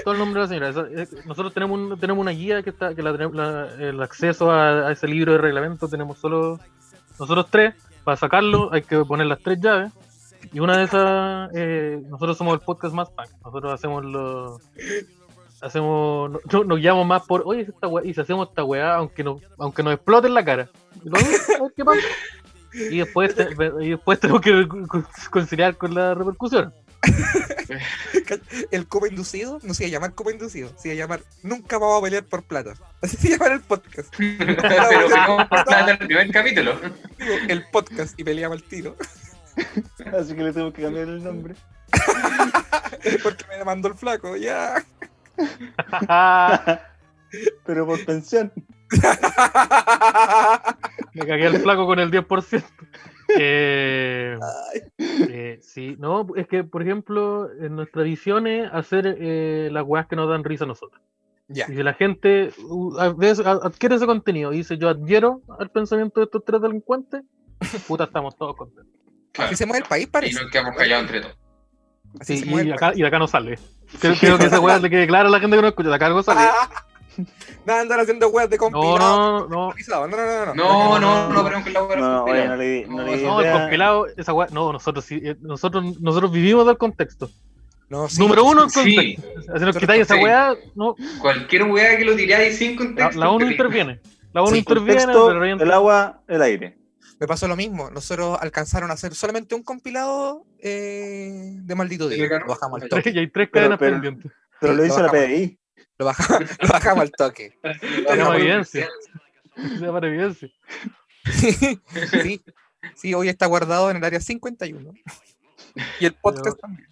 Todo el nombre de la señora. Eh, Nosotros tenemos, un- tenemos una guía que está, que la, la- el acceso a, ese libro de reglamento tenemos solo nosotros tres. Para sacarlo hay que poner las tres llaves. Y una de esas, eh, nosotros somos el podcast más fan. Nosotros hacemos los. Hacemos. no- no- nos guiamos más por. Oye, esta weá, y si hacemos esta weá, aunque, no, aunque nos explote en la cara. Y después, y después tenemos que conciliar con la repercusión. El copa inducido no se iba a llamar copa inducido, se iba a llamar Nunca vamos a pelear por plata. Así se llama el podcast. Pero pegamos por plata el primer capítulo. Digo, el podcast y peleamos al tiro. Así que le tengo que cambiar el nombre. Porque me mandó el flaco, ya. Pero por pensión. Me cagué al flaco con el 10%. Eh, eh, sí, no, es que, por ejemplo, en nuestra visión es hacer eh, las weas que nos dan risa a nosotros. ya. Y si la gente uh, a veces adquiere ese contenido y dice yo adhiero al pensamiento de estos tres delincuentes, puta, estamos todos contentos. Claro. Así se mueve el país, Y parece. nos quedamos callados entre todos. Así Sí, se mueve y, el acá, país. y de acá no sale. Creo, creo que esa wea le quede clara a la gente que no escucha. De acá no sale. Nada, andar haciendo weas de No, compilado. no, no. No, no, no, no. No, no, no, pero con la hueá No, oye, no le no No, el compilado, esa wea, no, nosotros sí, eh, nosotros, nosotros vivimos del contexto. No, sí, Número uno, el Sí. contexto. Si nos quitáis esa weá, no, Cualquier weá que lo tiráis sin contexto. la ONU terrible. interviene. La ONU Sí, interviene, el agua, el aire. Me pasó lo mismo. Nosotros alcanzaron a hacer solamente un compilado eh, de maldito día. Lo bajamos al toque. y hay tres cadenas pero- pendientes. Pero Sí, lo lo hizo la. PDI. Lo bajamos, lo bajamos al toque. Tenemos evidencia. Para evidencia. sí, sí, hoy está guardado en el área 51. Y el podcast también.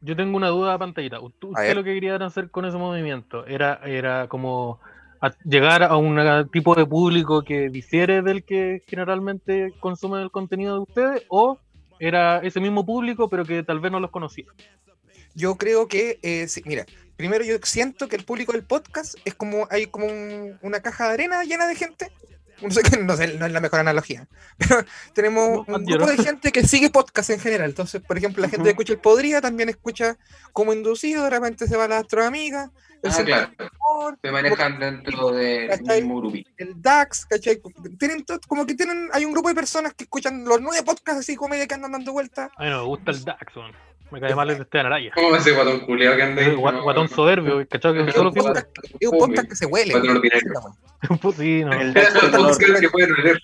Yo tengo una duda pantallita. ¿Usted, usted lo que querían hacer con ese movimiento era, era como a- llegar a un tipo de público que difiere del que generalmente consume el contenido de ustedes o era ese mismo público pero que tal vez no los conocía. Yo creo que, eh, sí, mira, primero yo siento que el público del podcast es como, hay como un- una caja de arena llena de gente. No sé, no, sé, no es la mejor analogía, pero tenemos No, un grupo de gente que sigue podcast en general. Entonces, por ejemplo, la gente que escucha el Podría también escucha como inducido, de repente se va a la astroamiga, Ah, claro. Se manejan dentro del ¿Cachai? mismo grupito. el DAX, ¿cachai? Tienen todo- como que tienen, hay un grupo de personas que escuchan los nueve podcasts así comedia que andan dando vueltas. A mí no me gusta el Dax, weón. Me cae mal el de Esteban Araya. ¿Cómo ese guatón culiado que anda ahí? Guatón soberbio, ¿cachai? Que Pero solo Es un podcast, es un podcast que se huele. Sí, no. El Es Dax el con olor. podcast que puede oler.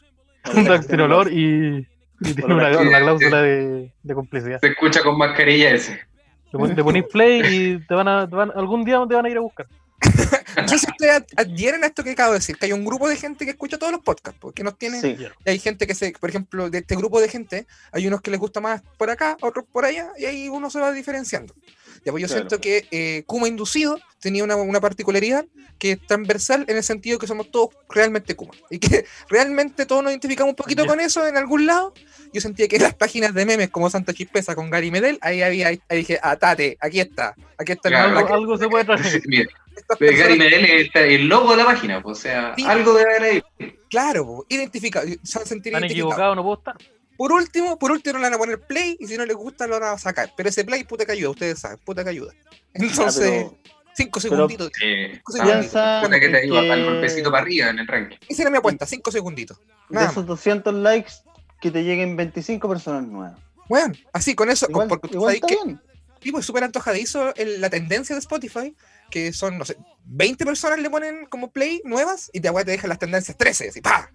Un Dax sin olor y, y tiene una, cláusula de, de complicidad. Se escucha con mascarilla ese. Le le ponís play y te van a, te van- algún día te van a ir a buscar. No sé si ustedes ad- adhieren a esto que acabo de decir, que hay un grupo de gente que escucha todos los podcasts, porque nos tiene, Sí. y hay gente que se, por ejemplo, de este grupo de gente, hay unos que les gusta más por acá, otros por allá, y ahí uno se va diferenciando. Ya, pues yo Claro. siento que eh, Kuma Inducido tenía una, una particularidad que es transversal en el sentido que somos todos realmente Kuma. Y que realmente todos nos identificamos un poquito con eso en algún lado. Yo sentía que las páginas de memes como Santa Chispeza con Gary Medel, ahí había, ahí, dije, ah, tate, aquí está, aquí está el Claro. nombre, Algo, algo se puede traer. De Gary Medel es el- logo de la página, pues, o sea, Sí. algo debe haber ahí. Claro, identificado, se Están identificados. equivocados, no puedo estar. Por último, por último le van a poner play y si no les gusta lo van a sacar. Pero ese play, puta que ayuda, ustedes saben, puta que ayuda. Entonces, Ah, pero cinco pero- segunditos. Eh, Cosa ah, piensa puta que te ayuda que- para el golpecito para arriba en el ranking. Esa era mi apuesta, cinco segunditos. de Nada esos 200 likes, que te lleguen 25 personas nuevas. Bueno, así con eso, Igual, porque tú igual sabes está que bien. tipo es súper antojadizo el- la tendencia de Spotify, que son, no sé, 20 personas le ponen como play nuevas y te, te dejan las tendencias 13, así, ¡pa!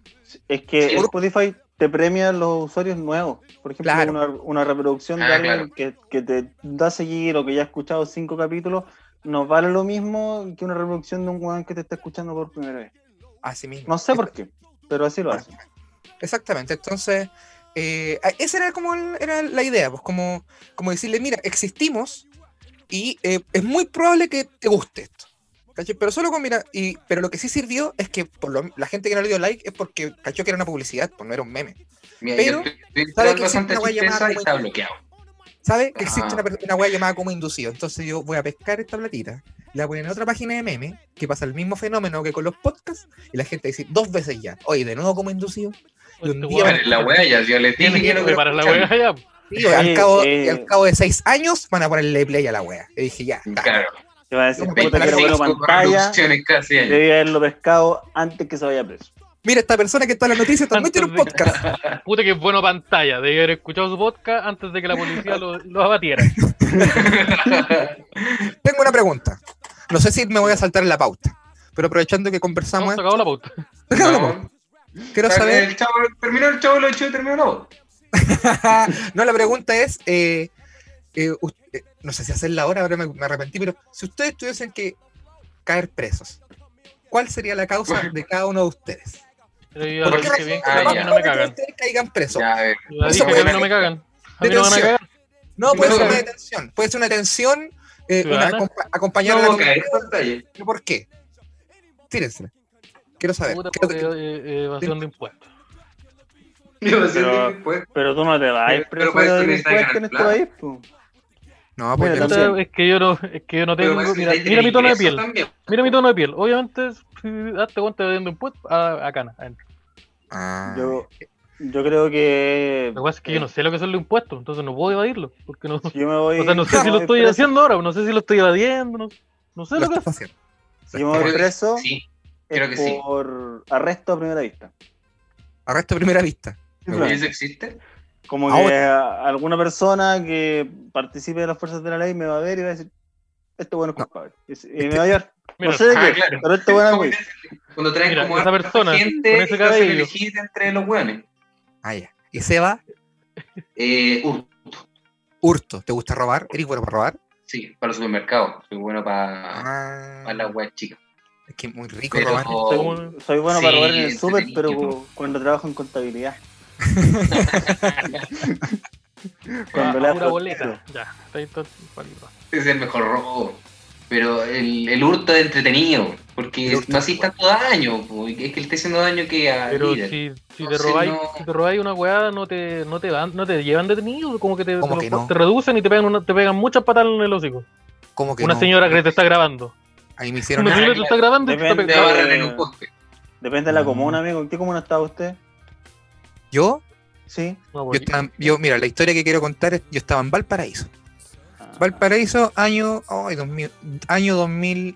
Es que Sí. Spotify te premia los usuarios nuevos. Por ejemplo, Claro. una, una reproducción de Ah, alguien que, que te da a seguir o que ya ha escuchado cinco capítulos, no vale lo mismo que una reproducción de un weón que te está escuchando por primera vez. Así mismo. No sé por qué, pero así lo Bueno, hace. Exactamente, entonces, eh, esa era como el- era la idea, pues como, como decirle, mira, existimos y eh, es muy probable que te guste esto. ¿cachai? Pero solo con mira, y, pero lo que sí sirvió es que por lo- la gente que no le dio like es porque cachó que era una publicidad, pues no era un meme. Mira, Pero, ¿sabe que existe Santa una guaya llamada como- está bloqueado. ¿Sabe? Que existe Ah. una, wea llamada como inducido. Entonces yo voy a pescar esta platita, la voy a poner en otra página de meme, que pasa el mismo fenómeno que con los podcasts, y la gente dice dos veces ya, oye, de nuevo como inducido. Y un día la wea ya, yo les dije Tiene que que no preparar la wea ya. Y al, cabo, eh, y al cabo de seis años van a ponerle play a la wea. Y dije, ya, está. Claro, Te va a decir, No, puta, quiero 25 verlo pantalla, debí haberlo pescado antes que se vaya preso. Mira, esta persona que está en las noticias también tiene un podcast. Puta que bueno pantalla. Debe haber escuchado su podcast antes de que la policía lo, lo abatiera. Tengo una pregunta. No sé si me voy a saltar en la pauta, pero aprovechando que conversamos, Hemos sacado la pauta. Sacado la No, pauta. quiero saber. el chavo, terminó el chavo, lo hecho, terminó la. no, la pregunta es, eh, eh, eh, no sé si hacerla ahora, ahora me, me arrepentí, pero si ustedes tuviesen que caer presos, ¿cuál sería la causa de cada uno de ustedes? Pero yo ¿Por qué dije bien que Ah, a ya. no me cagan. ustedes caigan presos. Ya, a ver. Yo ya Eso dije que puede a mí no me cagan. A mí no me van a Detención. cagar. No, puede ser una detención, puede ser una detención, eh, una Ciudadana. acompa- acompañada No, de caer la en pantalla. ¿Por qué? Tírense. Quiero saber. Puta, Quiero- porque, eh, evasión de impuestos. Pero-. Pero tú no te vas a ir Pero eso de delincuente en este país, po. No, pues Mira, no sé. es que yo no, es que yo no Pero tengo. eso Mira, mi tono de piel. también. Mira mi tono de piel. Obviamente, si date cuenta de viendo impuestos a, a cana. Ah, Yo, yo creo que. Lo que pasa es que yo no sé lo que son los impuestos, entonces no puedo evadirlo. Porque no, Si yo me voy. o sea, no sé si lo estoy preso- haciendo ahora, no sé si lo estoy evadiendo, no, no sé lo lo que haciendo. Si yo me voy Creo que preso, Sí, es creo que sí. por arresto a primera vista. Arresto a primera vista. ¿Y eso existe? Como Ahora- que a- alguna persona que participe de las fuerzas de la ley me va a ver y va a decir: Este bueno es culpable. Y, y me va a llevar. Mira, no sé de ah, qué, claro. pero este bueno es güey. Cuando traen Mira, como esa persona, gente con ese y cabello. elegir entre los hueones. Ah, ya. Y Seba, Eh, uh, hurto. ¿Te gusta robar? ¿Eres bueno para robar? sí, para el supermercado. Soy bueno para, Ah, para las weas chicas. es que es muy rico Pero- robar. Soy, bueno Sí, para robar en el súper, entretenido. pero cuando trabajo en contabilidad. Ah, Cuando le pura hago- boleta. Ya, está ahí todo. Es el mejor robo. Pero el, el hurto es entretenido. Porque no es haces tanto daño. po, Es que le esté haciendo daño que a Pero líder. si, si te robáis, no- si te robáis una weá, no te, no te dan, no te llevan detenido, como que te, ¿Cómo te, que lo- no? te reducen y te pegan una, te pegan muchas patadas en el hocico. ¿Cómo que Una no? señora que te está grabando. Ahí me hicieron Una señora te está grabando y te está Depende Te pegando. agarran en un poste. Depende de la Mm. comuna, amigo. ¿En qué comuna estaba usted? Yo, Sí. Yo, porque- estaba- yo, mira, la historia que quiero contar es, yo estaba en Valparaíso. Ah, Valparaíso, año, ay, 2000, año 2000,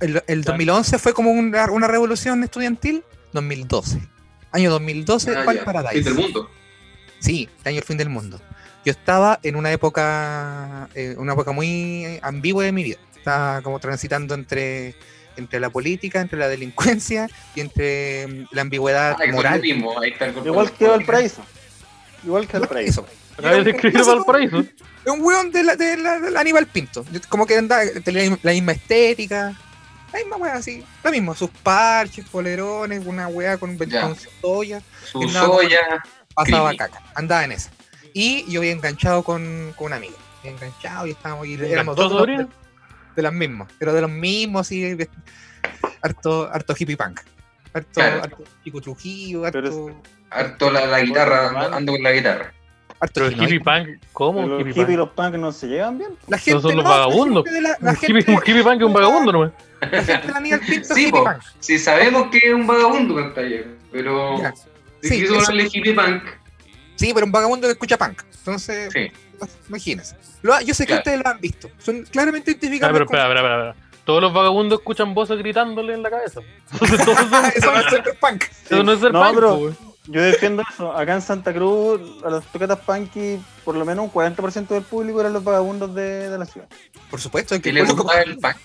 el, el 2011 fue como una, una revolución estudiantil, 2012. Año 2012, Ah. Valparaíso. Fin del mundo. Sí, el año del fin del mundo. Yo estaba en una época, eh, una época muy ambigua de mi vida. Estaba como transitando entre, entre la política, entre la delincuencia y entre mm, la ambigüedad Ah, moral. mismo, ahí está el Igual que Valparaíso. Igual que Valparaíso. De Valparaíso. Es un weón de la, de la- del Aníbal Pinto. Como que andaba, tenía la misma estética. La misma weá así. Lo mismo, sus parches, polerones, una weá con, con soya. Su soya. pasaba caca, andaba en esa. Y yo había enganchado con, con un amigo. Había enganchado y estábamos y éramos dos de, las mismas. Pero de los mismos, así, harto, harto hippie punk. Harto, Claro. harto Chico Trujillo, Pero harto, Harto la, la guitarra, ando, ando con la guitarra. harto Pero el hippie punk, ¿cómo? Los Hippie hippies y punk. los punks no se llevan bien. La gente, son los no, la vagabundos. gente de la- la Un gente- hippie, un hippie punk es un vagabundo nomás. la gente la Aníbal Pinto es Sí, hippie po. punk. Sí, sabemos que es un vagabundo Cantaller, pero. Ya. Sí, quiso eso- hablarle hippie punk, Sí, pero un vagabundo que escucha punk. Entonces, sí. Imagínense. Lo- yo sé que Claro. ustedes lo han visto. Son claramente identificables. pero espera, espera, espera. Todos los vagabundos escuchan voces gritándole en la cabeza. Entonces, todos son- Eso no es ser punk. eso no es ser No, punk, pero- po, güey. Yo defiendo eso. Acá en Santa Cruz, a las tocatas punky, por lo menos un 40% del público eran los vagabundos de, de la ciudad. Por supuesto, es que ¿Y el público, gustaba el punk?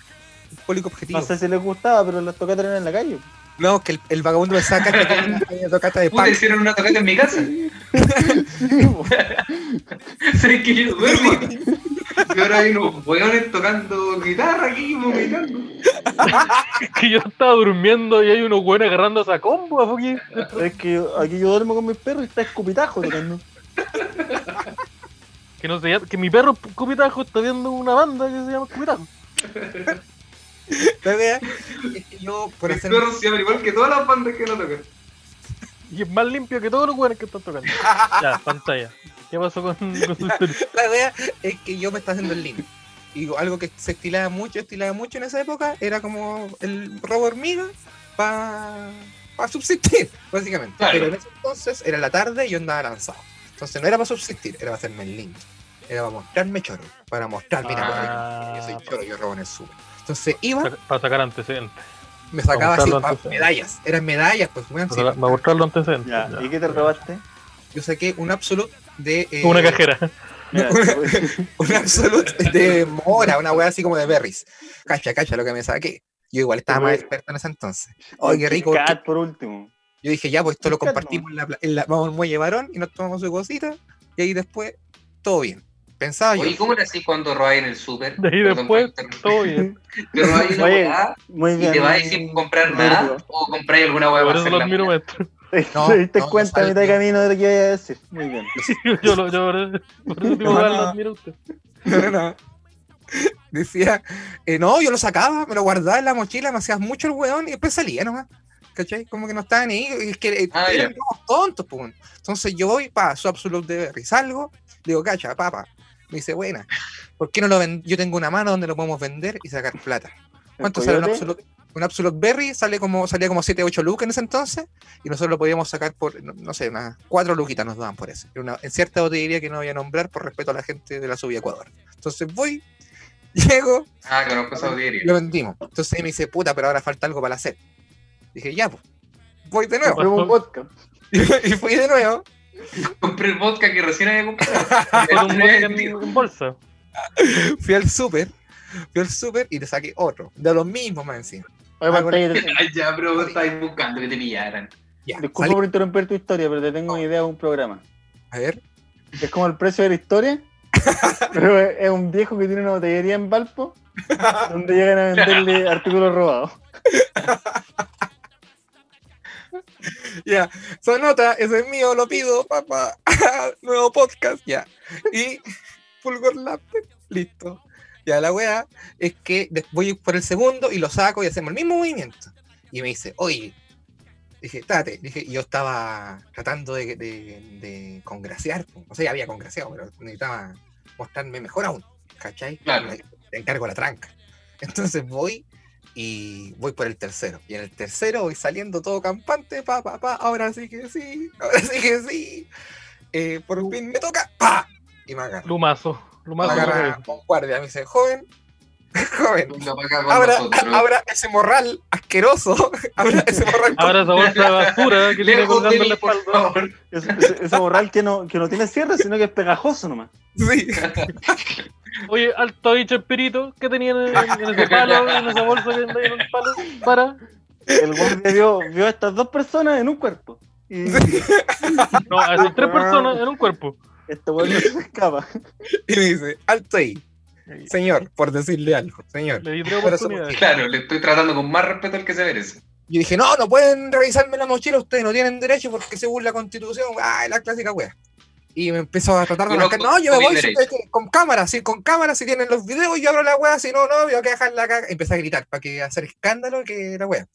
público objetivo. No sé si les gustaba, pero las tocatas eran en la calle. No, que el, el vagabundo que era una tocata de Puta, punk. hicieron una tocata en mi casa. ¿Sabes que yo duermo? Y ahora hay unos hueones tocando guitarra aquí, vomitando. Que yo estaba durmiendo y hay unos güeyes agarrando esa combo. aquí. es que yo- aquí yo duermo con mis perros y está escupitajo tocando. Que no sé, que mi perro Cupitajo está viendo una banda que se llama Cupitajo. La idea es que yo, por hacer. igual que todas las bandas que no tocan. Y es más limpio que todos los güeyes que están tocando. Ya, pantalla. ¿Qué pasó con, con su historia? La idea es que yo me estaba haciendo el link. Y algo que se estilaba mucho, estilaba mucho en esa época, era como el robo hormiga para subsistir, básicamente. Claro. Pero en ese entonces era la tarde y yo andaba lanzado. Entonces no era para subsistir, era para hacerme el link. Era para mostrarme choro. Para mostrar, mira, Ah. yo soy choro, yo robo en el super. Entonces iba, Para sacar antecedentes. me sacaba así medallas. Eran medallas, pues, weón, sí. Para mostrar los antecedentes. Ya, ya. ¿y qué te robaste? Yo saqué un absolute de. eh, Una cajera. Un absolute de mora, una wea así como de berries. Cacha, cacha lo que me saqué. Yo igual estaba más experto en ese entonces. Ay, qué rico. Por último. Yo dije, ya, pues esto lo compartimos en la, pla- en la- vamos al muelle varón y nos tomamos su cosita. Y ahí después, todo bien. Pensaba yo. Oye, ¿cómo era así cuando robáis en el súper? De ahí después, todo bien. Te robáis una Oye, Muy y bien. te vas sin comprar nada rico. o compráis alguna Por para eso hacer los la miro mañana? maestro. ¿Te No, te diste no, cuenta a mitad de camino de lo que iba a decir? Muy bien. Yo, lo, yo por de no. lo admiro usted. No, no, no. Decía, eh, no, yo lo sacaba, me lo guardaba en la mochila, me hacías mucho el weón y después salía nomás. ¿Cachai? Como que no estaban ahí. y Es que eh, Ah, eran todos tontos, pues. Entonces yo voy, pa, su absolute de berry, salgo, digo, cacha, papa. Me dice, buena, ¿por qué no lo ven? Yo tengo una mano donde lo podemos vender y sacar plata. ¿Cuánto ¿El sale un absolute? Un absolute berry sale como, salía como 7, 8 lucas en ese entonces y nosotros lo podíamos sacar por, no, no sé, unas 4 luquitas nos daban por eso. Una- en cierta botillería que no voy a nombrar por respeto a la gente de la subida Ecuador. Entonces voy, llego, Ah, conozco esa botillería. lo vendimos. Entonces me dice, puta, pero ahora falta algo para sed. Dije, ya, pues, voy de nuevo. Compremos un vodka. y fui de nuevo. Compré el vodka que recién había comprado. Con un vodka en, en bolsa. Fui al súper, fui al súper y le saqué otro, de los mismos más encima. Oye, Ah, pantalla, te- Ay, ya, pero estáis buscando que te pillaran. Ya, disculpa salí- por interrumpir tu historia, pero te tengo una idea de un programa. A ver, Es como el precio de la historia, pero es es un viejo que tiene una botellería en Valpo donde llegan a venderle artículos robados. ya, sonota, ese es mío, lo pido, papá. Nuevo podcast, ya. Y Fulgor Laptop, listo. Ya, la weá es que voy por el segundo y lo saco y hacemos el mismo movimiento. Y me dice, oye, dije, tate, dije, y yo estaba tratando de, de, de congraciar, o sea, ya había congraciado, pero necesitaba mostrarme mejor aún, ¿cachai? Claro. Te encargo la tranca. Entonces voy y voy por el tercero. Y en el tercero voy saliendo todo campante, pa, pa, pa, ahora sí que sí, ahora sí que sí. Eh, por fin me toca, pa, y me agarra. Lumazo. Me Lumazo. agarra un guardia, me dice, joven, joven, abra ese morral asqueroso, abra ese morral. Ahora esa bolsa de basura que tiene colgando en la espalda. Ese, ese- ese borral que no, que no tiene cierre, sino que es pegajoso nomás. Sí. Oye, alto ahí, Chespirito, ¿qué tenían en, en ese palo, en esa bolsa que anda ahí en el palo? Para. El guardia vio, vio a estas dos personas en un cuerpo. Y No, a esas tres personas en un cuerpo. este weón no se escapa. Y me dice, alto ahí, señor, por decirle algo, señor. Le di. Claro, le estoy tratando con más respeto al que se merece. Yo dije, no, no pueden revisarme la mochila, ustedes no tienen derecho porque según la constitución, ay, la clásica wea. Y me empezó a tratar de Yo no yo me voy si- con cámara, sí, con cámara, si tienen los videos, yo abro la wea, si no, no, yo que dejar la caga. Empecé a gritar para que hacer escándalo que la wea.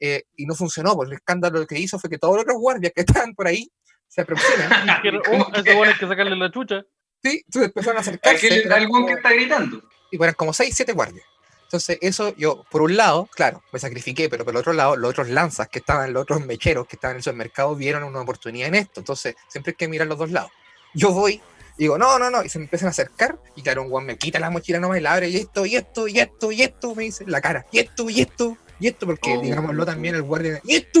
Eh, y no funcionó, porque el escándalo que hizo fue que todos los guardias que estaban por ahí se aproximan. Oh, a ese bueno hay que sacarle la chucha. Sí, entonces empezaron a acercarse. Aquel, algún que está gritando. y eran como 6, 7 guardias. Entonces, eso yo, por un lado, claro, me sacrifiqué, pero por el otro lado, los otros lanzas que estaban, los otros mecheros que estaban en el supermercado vieron una oportunidad en esto. Entonces, siempre hay que mirar los dos lados. Yo voy, y digo, no, no, no, y se me empiezan a acercar, y claro, un guan me quita la mochila nomás y la abre, y esto, y esto, y esto, y esto, me dice, la cara, y esto, y esto, y esto, porque Oh. digámoslo también el guardia, y esto,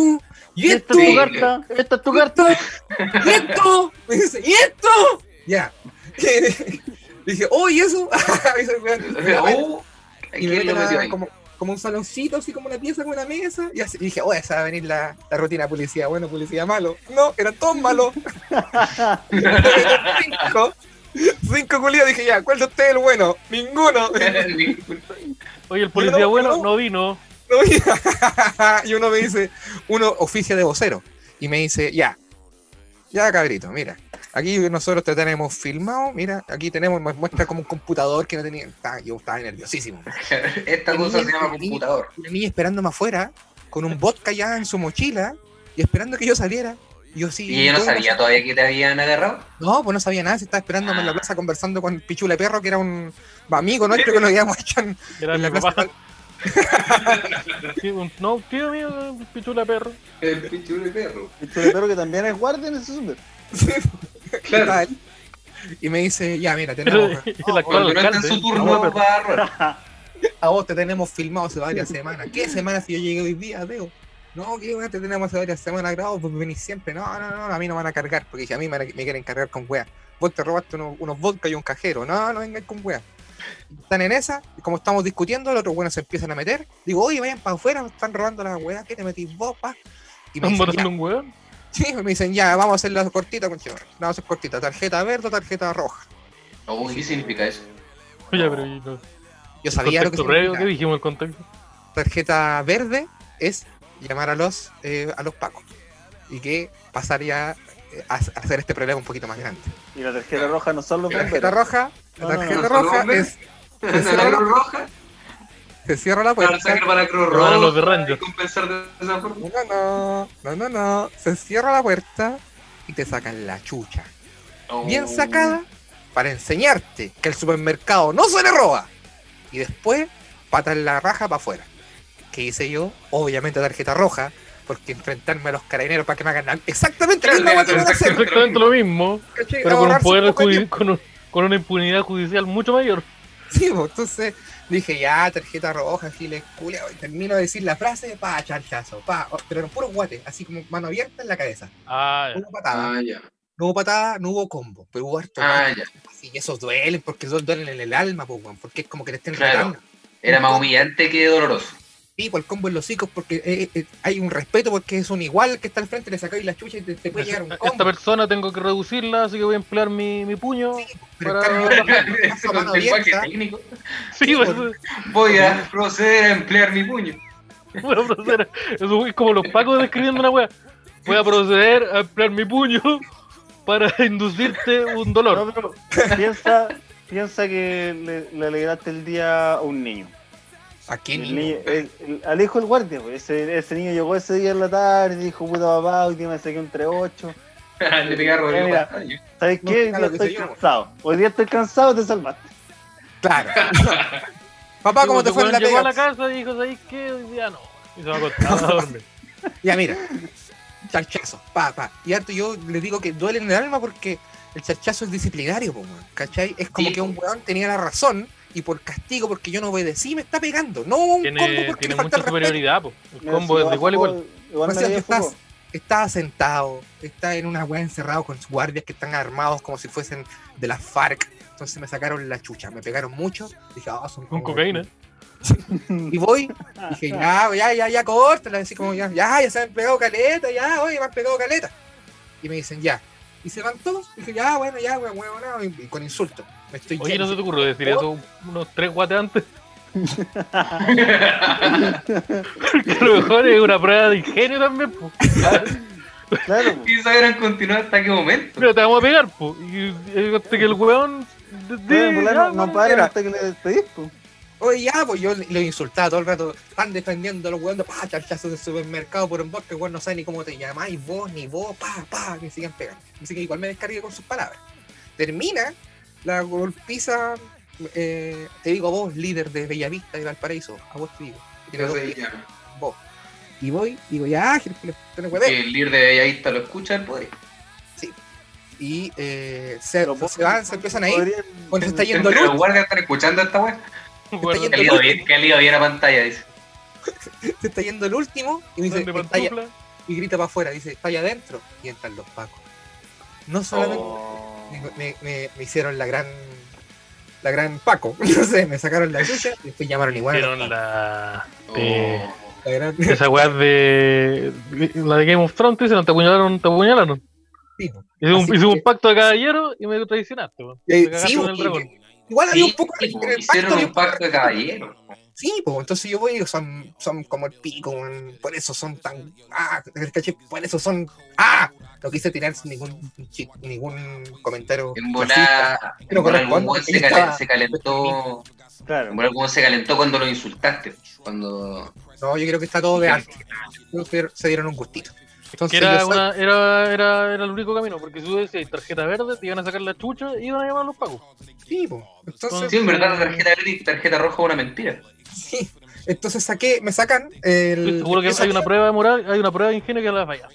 y Esta esto, es tu carta, esta es tu carta. y esto, me dice, y esto, ya. Dije, oh, y eso, Oh, y me ¿quién lo meten a- como, como un saloncito, así como una pieza con una mesa. Y, así, y dije, oh, esa va a venir la, la rutina policía. Bueno, policía malo. No, eran todos malos. cinco. Cinco culiados. Dije, ya, ¿cuál de ustedes es el bueno? Ninguno. Oye, el policía no, bueno no. no vino. No, y- y uno me dice, uno oficia de vocero. Y me dice, ya, ya cabrito, mira. Aquí nosotros te tenemos filmado, mira, aquí tenemos, me muestra como un computador que no tenía. Yo estaba nerviosísimo. Esta cosa se llama computador. una niña esperándome afuera con un vodka ya en su mochila y esperando que yo saliera. Y yo sí. Y ella no ¿cómo sabía todavía que te habían agarrado. No, pues no sabía nada. Si estaba esperándome en la Ah. plaza conversando con Pichula Perro, que era un amigo nuestro que nos habíamos hecho en, Era en mi la plaza. papá. No, tío mío, pichula perro. El pichulo de perro. Tú espero que también es guardia en ese super. Y me dice, ya, mira, tenemos, Cuando no en su no, turno va a robar. a vos te tenemos filmado hace varias semanas. ¿Qué semanas si yo llegué hoy día, Teo? No, que weá, te tenemos hace varias semanas grabados, pues venís siempre. No, no, no, a mí no me van a cargar, porque dije, a mí me, quieren cargar con weá. Vos te robaste unos, unos vodka y un cajero. No, no vengáis con weá. Están en esa, y como estamos discutiendo, los otros buenos se empiezan a meter. Digo, oye, vayan para afuera, me están robando la weá, ¿qué te metís vos, pa? Y me ¿Están dicen, matando ya, un weón? Sí, me dicen, ya, vamos a hacer la cortita, con Vamos a hacer cortita, tarjeta verde o tarjeta roja. Oh, ¿Qué significa eso? Oye, pero. Yo sabía lo que previo, ¿qué significaba. dijimos el contexto? tarjeta verde es llamar a los eh, a los pacos y que pasaría eh, a, hacer este problema un poquito más grande. Y la tarjeta roja no son los La tarjeta roja, la No, no, no, tarjeta roja es ¿En la Cruz Roja? Se cierra la puerta. para Cruz Roja los de compensar de esa forma. No, no, no, no, no, se cierra la puerta y te sacan la chucha. Oh. Bien sacada para enseñarte que el supermercado no se le roba. Y después pata en la raja para afuera. ¿Qué hice yo? Obviamente tarjeta roja, porque enfrentarme a los carabineros para que me hagan exactamente la misma Claro, a hacer. exactamente. Lo mismo, pero con un poder con, un- con una impunidad judicial mucho mayor. Sí, pues, entonces dije, ya, tarjeta roja, giles, culiao, y termino de decir la frase, pa, charchazo, pa, oh, pero en puro guate, así como mano abierta en la cabeza. Ah, No hubo patada, Ah, ya. no hubo patada, no hubo combo, pero hubo harto Ah, ya. así, y esos duelen, porque esos duelen en el alma, pues, weón, porque es como que te estén Claro. retando. Era más humillante que doloroso. Sí, pues el combo en los hocicos, porque eh, eh, hay un respeto, porque es un igual que está al frente, le sacáis la chucha y te, te puede llegar un esta combo. persona tengo que reducirla, así que voy a emplear mi, mi puño. pero en para- abierta, técnico. Sí, pues, Voy a proceder a emplear mi puño. voy a proceder. Eso es como los pacos describiendo una wea. Voy a proceder a emplear mi puño para inducirte un dolor. No, pero piensa, piensa que le, le alegraste el día a un niño. ¿A qué El niño? niño- el- el- al hijo del guardia, pues. Ese, ese niño llegó ese día en la tarde dijo, puta papá, hoy día me saqué un 3-8. Le pegué a Rodrigo Mira. ¿Sabes No, qué? Hoy claro día que estoy cansado. Hoy día estoy cansado, te salvaste. Claro. Papá, ¿cómo te fue en la Llegó a la casa y dijo, ¿sabes qué? Hoy día no. Y se va a acostar a dormir. Ya, mira. Charchazo, pa, pa. Y harto yo le digo que duele en el alma porque el charchazo es disciplinario, po, ¿cachai? Es como Sí, que un weón tenía la razón y por castigo, porque yo no obedecí, me está pegando. No un combo Tiene, porque tiene me falta mucha superioridad, po. El Mira, combo es de igual igual. Igual O sea, que estás, sentado, está en una weá encerrado con sus guardias que están armados como si fuesen de las FARC. Entonces me sacaron la chucha, me pegaron mucho. Dije, ah, son Con cocaína. Y voy, dije, ya, ya, ya, ya, córtala, así como ya, ya, ya se han pegado caleta, ya, oye, me han pegado caleta. Y me dicen, ya. Y se van todos, dije, ya, bueno, ya, weón, weón, y con insultos. Me estoy Oye, ¿no se te ocurrió decir eso unos tres guates antes? que a lo mejor es una prueba de ingenio también, po. Claro, po. Y saber continuar hasta qué momento. Mira, te vamos a pegar, po. Y y hasta que el weón. de- de- no, no paren mira. hasta que le despedís, po. Oye, ya, pues yo le insultaba todo el rato. Están defendiendo a los weones, pa, charchazos del supermercado por un bot, que weón no sabe ni cómo te llamáis, vos, ni vos, pa, pa, que sigan pegando. Así que igual me descargué con sus palabras. Termina la golpiza, eh, te digo a vos, líder de Bellavista de Valparaíso, a vos te digo. Y te No digo, sé, ya. vos. Y voy, digo, ya, no puede. El líder de Bellavista lo escucha, él puede. Y eh, se, van, se empiezan a ir. Cuando se está yendo luz, los guardias están escuchando esta weá. Bueno, Que iba bien, a pantalla, dice. se está yendo el último y me dice, y grita para afuera, dice, está allá adentro, y entran los pacos. No solamente Oh. Me, me- me- hicieron la gran la gran Paco, no sé, me sacaron la chucha y después llamaron igual. Hicieron la. Oh. de- La gran- Esa weá de. La de Game of Thrones, te dicen, te apuñalaron, te apuñalaron. Sí. Hicimos que- un pacto de caballero y me traicionaste. Eh, Me sí, con el dragón. Igual había Sí, un poco el hicieron pacto, un pacto de caballero. Sí, pues entonces yo voy son, son como el pico, por eso son tan. Ah, por eso son. ¡Ah! No quise tirar ningún, ningún comentario. En volar algún corresponde, se, se calentó. Claro. Weón se calentó cuando lo insultaste. Cuando. No, yo creo que está todo de que se dieron un gustito. Entonces, era, yo soy- una, era, era, era el único camino, porque si tú decías tarjeta verde, te iban a sacar la chucha y iban a llamar a los pagos. Sí. Entonces, Sí, en verdad, la tarjeta verde y tarjeta roja es una mentira. sí. Entonces saqué, me sacan el. Estoy seguro que hay una prueba de moral, hay una prueba de ingenio que la falla.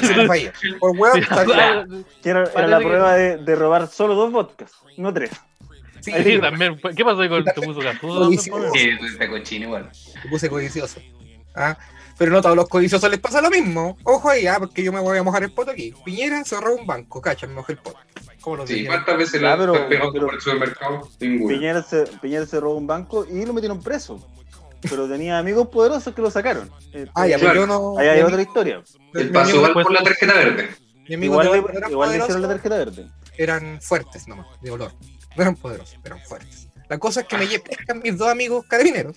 Se me falló. Por huevo, era, la que- prueba de, de robar solo dos vodkas, no tres. sí, Sí, también. ¿Qué pasó ahí con te puso? Codicioso. Sí, está cochino igual. me puse codicioso. Ah, Pero no a todos los codiciosos les pasa lo mismo. Ojo ahí, ah, porque yo me voy a mojar el poto aquí. Piñera cerró un banco, cacha, me mojé el poto. ¿Cómo lo Sí? ¿cuántas veces Ya, le pero- pero- por el supermercado? Piñera se, Piñera se robó un banco y lo metieron preso. Pero tenía amigos poderosos que lo sacaron. Este, Ah, ya, pero yo no. Ahí hay mi otra historia. El paso igual por la tarjeta verde. mi amigo Igual, le, eran igual le hicieron la tarjeta verde. eran fuertes nomás, de olor. No eran poderosos, eran fuertes. La cosa es que me pescan mis dos amigos carabineros.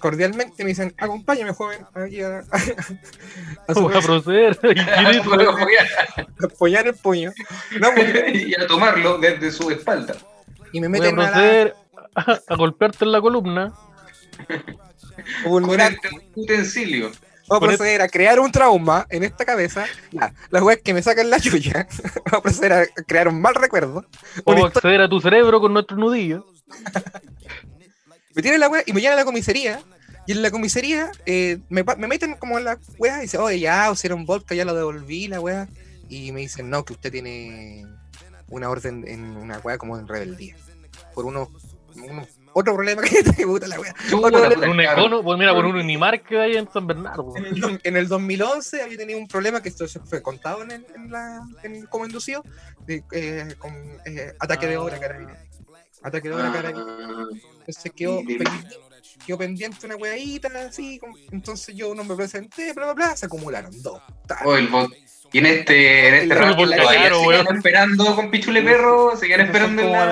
Cordialmente me dicen, acompáñame, joven, aquí a, a, su Voy a proceder. a apoyar el puño. No, pues, y a tomarlo desde su espalda. y me Voy a meten a la proceder a, a golpearte en la columna. Este utensilio. Voy a proceder a crear un trauma en esta cabeza. Ya, la wea es que me sacan la chucha. Voy a proceder a crear un mal recuerdo. Vamos a acceder a tu cerebro con nuestro nudillo. me tiran la wea y me llevan a la comisaría. Y en la comisaría eh, me, meten como en la wea y dicen, oye, ya, hicieron vodka, ya lo devolví, la wea. Y me dicen, no, que usted tiene una orden en una wea como en rebeldía. Por unos. unos- otro problema que tengo, puta la wea. Otro- un econo, pues mira, por un Unimar que hay en San Bernardo. En el, en el 2011 había tenido un problema que esto se fue contado en, el- en la, en- como inducido, de, eh, con eh, ataque de obra carabinero. Ataque de obra carabinero. Ah, Entonces quedó, quedó pendiente una weadita así, como- entonces yo no me presenté, bla bla bla, se acumularon dos. Oh, el bot. Y en este, en este El rato claro, weón. esperando con Pichule Perro, seguían esperando en la,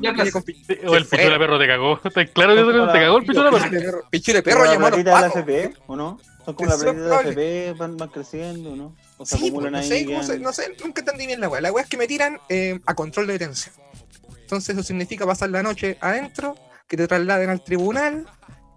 la- plaza. O el pichula perro te cagó. ¿Estás claro que te cagó el? Pichule perro, pichule perro de la. FP, ¿o no? Son como la platita de la. FP, van, van creciendo, ¿no? O se Sí, pues, acumulan no ahí. sé, no sé, nunca entendí bien la weá. La weá es que me tiran eh, a control de detención. Entonces eso significa pasar la noche adentro, que te trasladen al tribunal,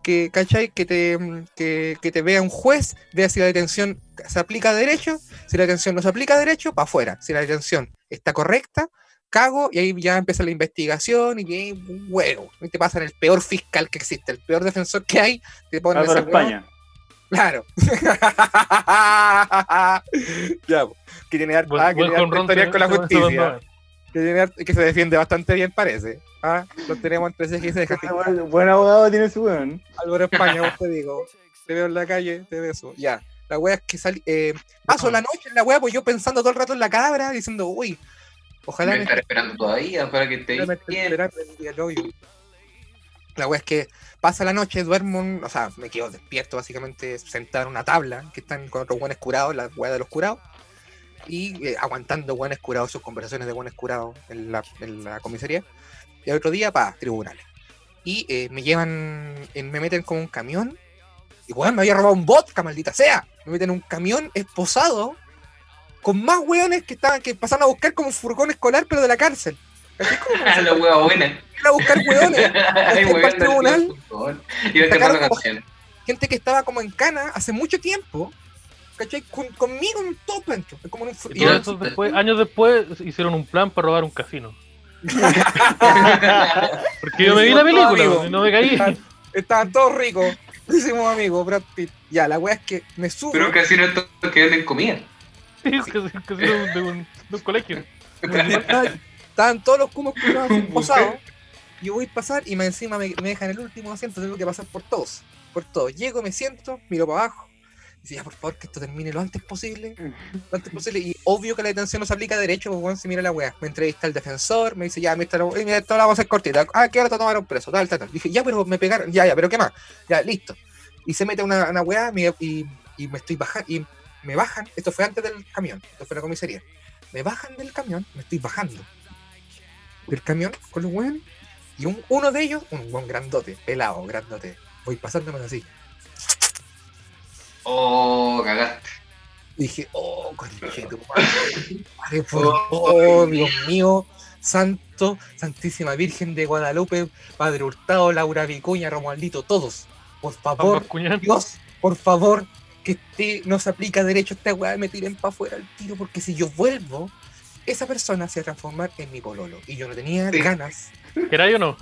que, ¿cachai? Que te, que, que te vea un juez, vea si la detención se aplica derecho, si la detención no se aplica derecho, para afuera. Si la detención está correcta, cago y ahí ya empieza la investigación y ahí huevo. Y te pasan el peor fiscal que existe, el peor defensor que hay. Te ponen ese hueón. España. Claro. ya, que tiene harta, Buen- ah, que buen tiene historia se- con la se- se justicia. Que, tiene harta- que se defiende bastante bien, parece. Ah, lo tenemos entre ceja y ceja. Buen, buen abogado tiene su weón. Álvaro España, vos te digo. Te veo en la calle, te beso. Ya. La wea es que salí. Eh, paso la noche en la wea, pues yo pensando todo el rato en la cabra, diciendo, uy, ojalá Me me estar esperando todavía para que te. La wea es que pasa la noche, duermo, o sea, me quedo despierto básicamente sentado en una tabla que están con otros buenos curados, la wea de los curados, y eh, aguantando buenos curados, sus conversaciones de buenos curados en la, en la comisaría. Y al otro día, pa, tribunales. Y eh, me llevan, en- me meten como un camión, y weón, me había robado un vodka, maldita sea. Me meten en un camión esposado con más weones que estaban, que pasaron a buscar como un furgón escolar, pero de la cárcel. Ah, ir a buscar hueones. El tribunal. Gente que estaba como en cana hace mucho tiempo, ¿cachai? Con- conmigo en un top dentro. Como en un fr- Y y todo yo- eso después, años después, hicieron un plan para robar un casino. Porque yo me vi la película no me caí. Estaban todos ricos. Hicimos amigos, Brad Pitt. Ya, la wea es que me subo. Pero casi no estos que venden comida. Es que es casino de un, de un colegio. Estaban- todos los cumos curados posados. Yo voy a pasar y más encima me, me dejan el último asiento. Tengo que pasar por todos. Por todos. Llego, me siento, miro para abajo. Dice, ya, por favor, que esto termine lo antes posible. Lo antes posible. Y obvio que la detención no se aplica a derecho, pues, bueno, si mira la wea. Me entrevista el defensor, me dice, ya, mira, esta- mira, esto la vamos a hacer cortita. Ah, que ahora te tomaron preso, tal, tal, tal. Dije, ya, pero me pegaron, ya, ya, pero ¿qué más? Ya, listo. Y se mete una, una weá me- y, y me estoy bajando. Y me bajan, esto fue antes del camión, esto fue la comisaría. Me bajan del camión, me estoy bajando del camión con los weones. Y un- uno de ellos, un buen grandote, pelado, grandote. Voy pasándome así. Oh, cagaste. Dije, oh, conche tu madre, madre, por oh, Dios mío, santo, santísima Virgen de Guadalupe, Padre Hurtado, Laura Vicuña, Romualdito, todos, por favor. Dios, por favor, que este no se aplica derecho a esta weá, me tiren para afuera el tiro, porque si yo vuelvo, esa persona se va a transformar en mi pololo. Y yo no tenía Sí. ganas, ¿Era yo o no?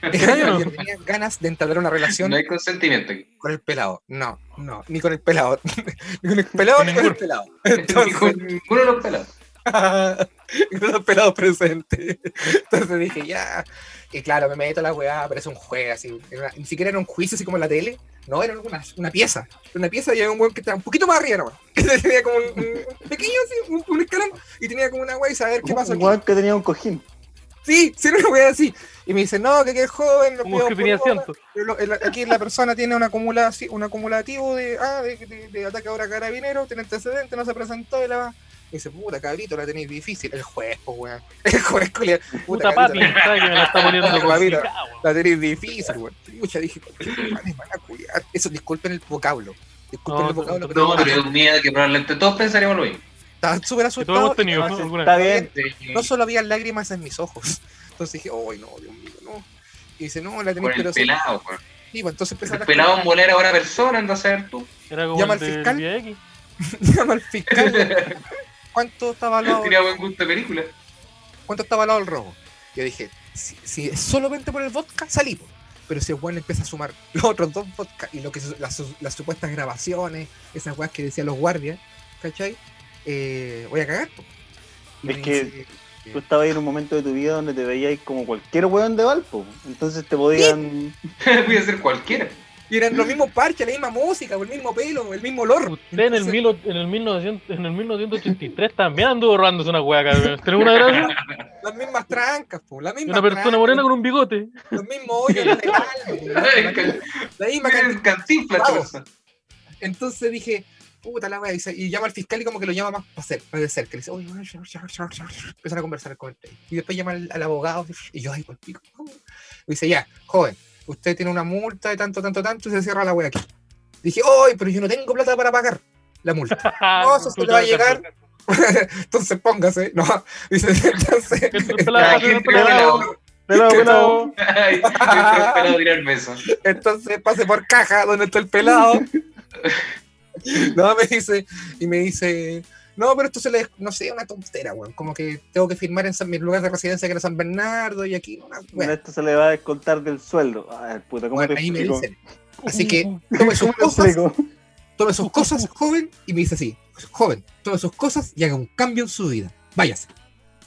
Tenía ganas de entablar una relación No hay consentimiento aquí. con el pelado. No, no, ni con el pelado. ni con el pelado ni con el pelado. Ni Entonces, con ninguno de los pelados. y con los pelados presentes. Entonces dije, ya. Y claro, me meto a la weá, pero es un juego así. una- ni siquiera era un juicio así como en la tele. No, era una, una pieza. Una pieza y había un weón que estaba un poquito más arriba nomás. Que tenía como un, un pequeño así, un, un escalón. Y tenía como una weá y saber qué pasó Un weón que tenía un cojín. Sí, sí, una weá así. Y me dice, no, que, que es joven. lo Como pido que tenía hora". asiento. Pero lo- el- aquí la persona tiene un, acumulati- un acumulativo de, ah, de, de, de ataque ahora carabinero, tiene antecedentes, no se presentó y la va. Me dice, puta cabrito, la tenéis difícil. El juez, pues weón. El juez, culia. Puta cabrito, papi, ¿sabes que me la está poniendo Puta, weón. La tenéis difícil, weón. Mucha dije, "Madre, van a culiar". Eso, disculpen el vocablo. Disculpen No, el vocablo, no, pero No, pero es un miedo que probablemente todos pensaríamos lo mismo. Estaba súper Que todos asustado. hemos tenido Está bien. No solo había lágrimas en mis ojos. Entonces dije, ay, no, Dios mío, no. Y dice, no, la tenéis, Por el pero sí. pelado, weón. Sí, pues, entonces empezó El a pelado en bolera a una persona, anda a saber tú. Era como Llama el al fiscal. Llama al fiscal. ¿Cuánto está evaluado? Tenía buen gusto de película. ¿Cuánto está evaluado el robo? Yo dije, si, si es solamente por el vodka, salimos. Pero si el weón empieza a sumar los otros dos vodka y lo que las, las supuestas grabaciones, esas weas que decían los guardias, ¿cachai? Eh, voy a cagar. po. Y Es que dice, Tú estabas ahí en un momento de tu vida donde te veías como cualquier weón de Valpo. Entonces te podían. Voy a ser cualquiera. y eran los mismos parches, la misma música, el mismo pelo, el mismo olor. Usted en el, Entonces, mil, en, el 1900, en el 1983 también anduvo robándose una hueá, cabrón. ¿Tenés una gracia? Las mismas trancas, po, la Y misma una persona morena con un bigote. los mismos hoyos en la, la misma persona. Entonces dije, puta la wea, dice- y llama al fiscal y como que lo llama más para hacer, para de cerca. Le dice, oye, empiezan a conversar con él. Y después llama al, al abogado y yo, ay, por pico. Y dice, ya, joven, usted tiene una multa de tanto, tanto, tanto y se cierra la wea aquí. Dije, ay, pero yo no tengo plata para pagar la multa. No, eso se le va a llegar. entonces póngase, no. Dice, entonces. Pelado, ¿Qué pelado. Ay. Entonces pase por caja donde está el pelado. No, me dice, y me dice, No, pero esto se le, no sé, una tontera, weón. Como que tengo que firmar en San- mi lugar de residencia que era San Bernardo y aquí, una, Bueno, esto se le va a descontar del sueldo. Ay, puta, ¿cómo Bueno, te ahí me dicen. Así que tome sus ¿Cómo te cosas, tome sus cosas, joven, y me dice así, joven, tome sus cosas y haga un cambio en su vida. Váyase.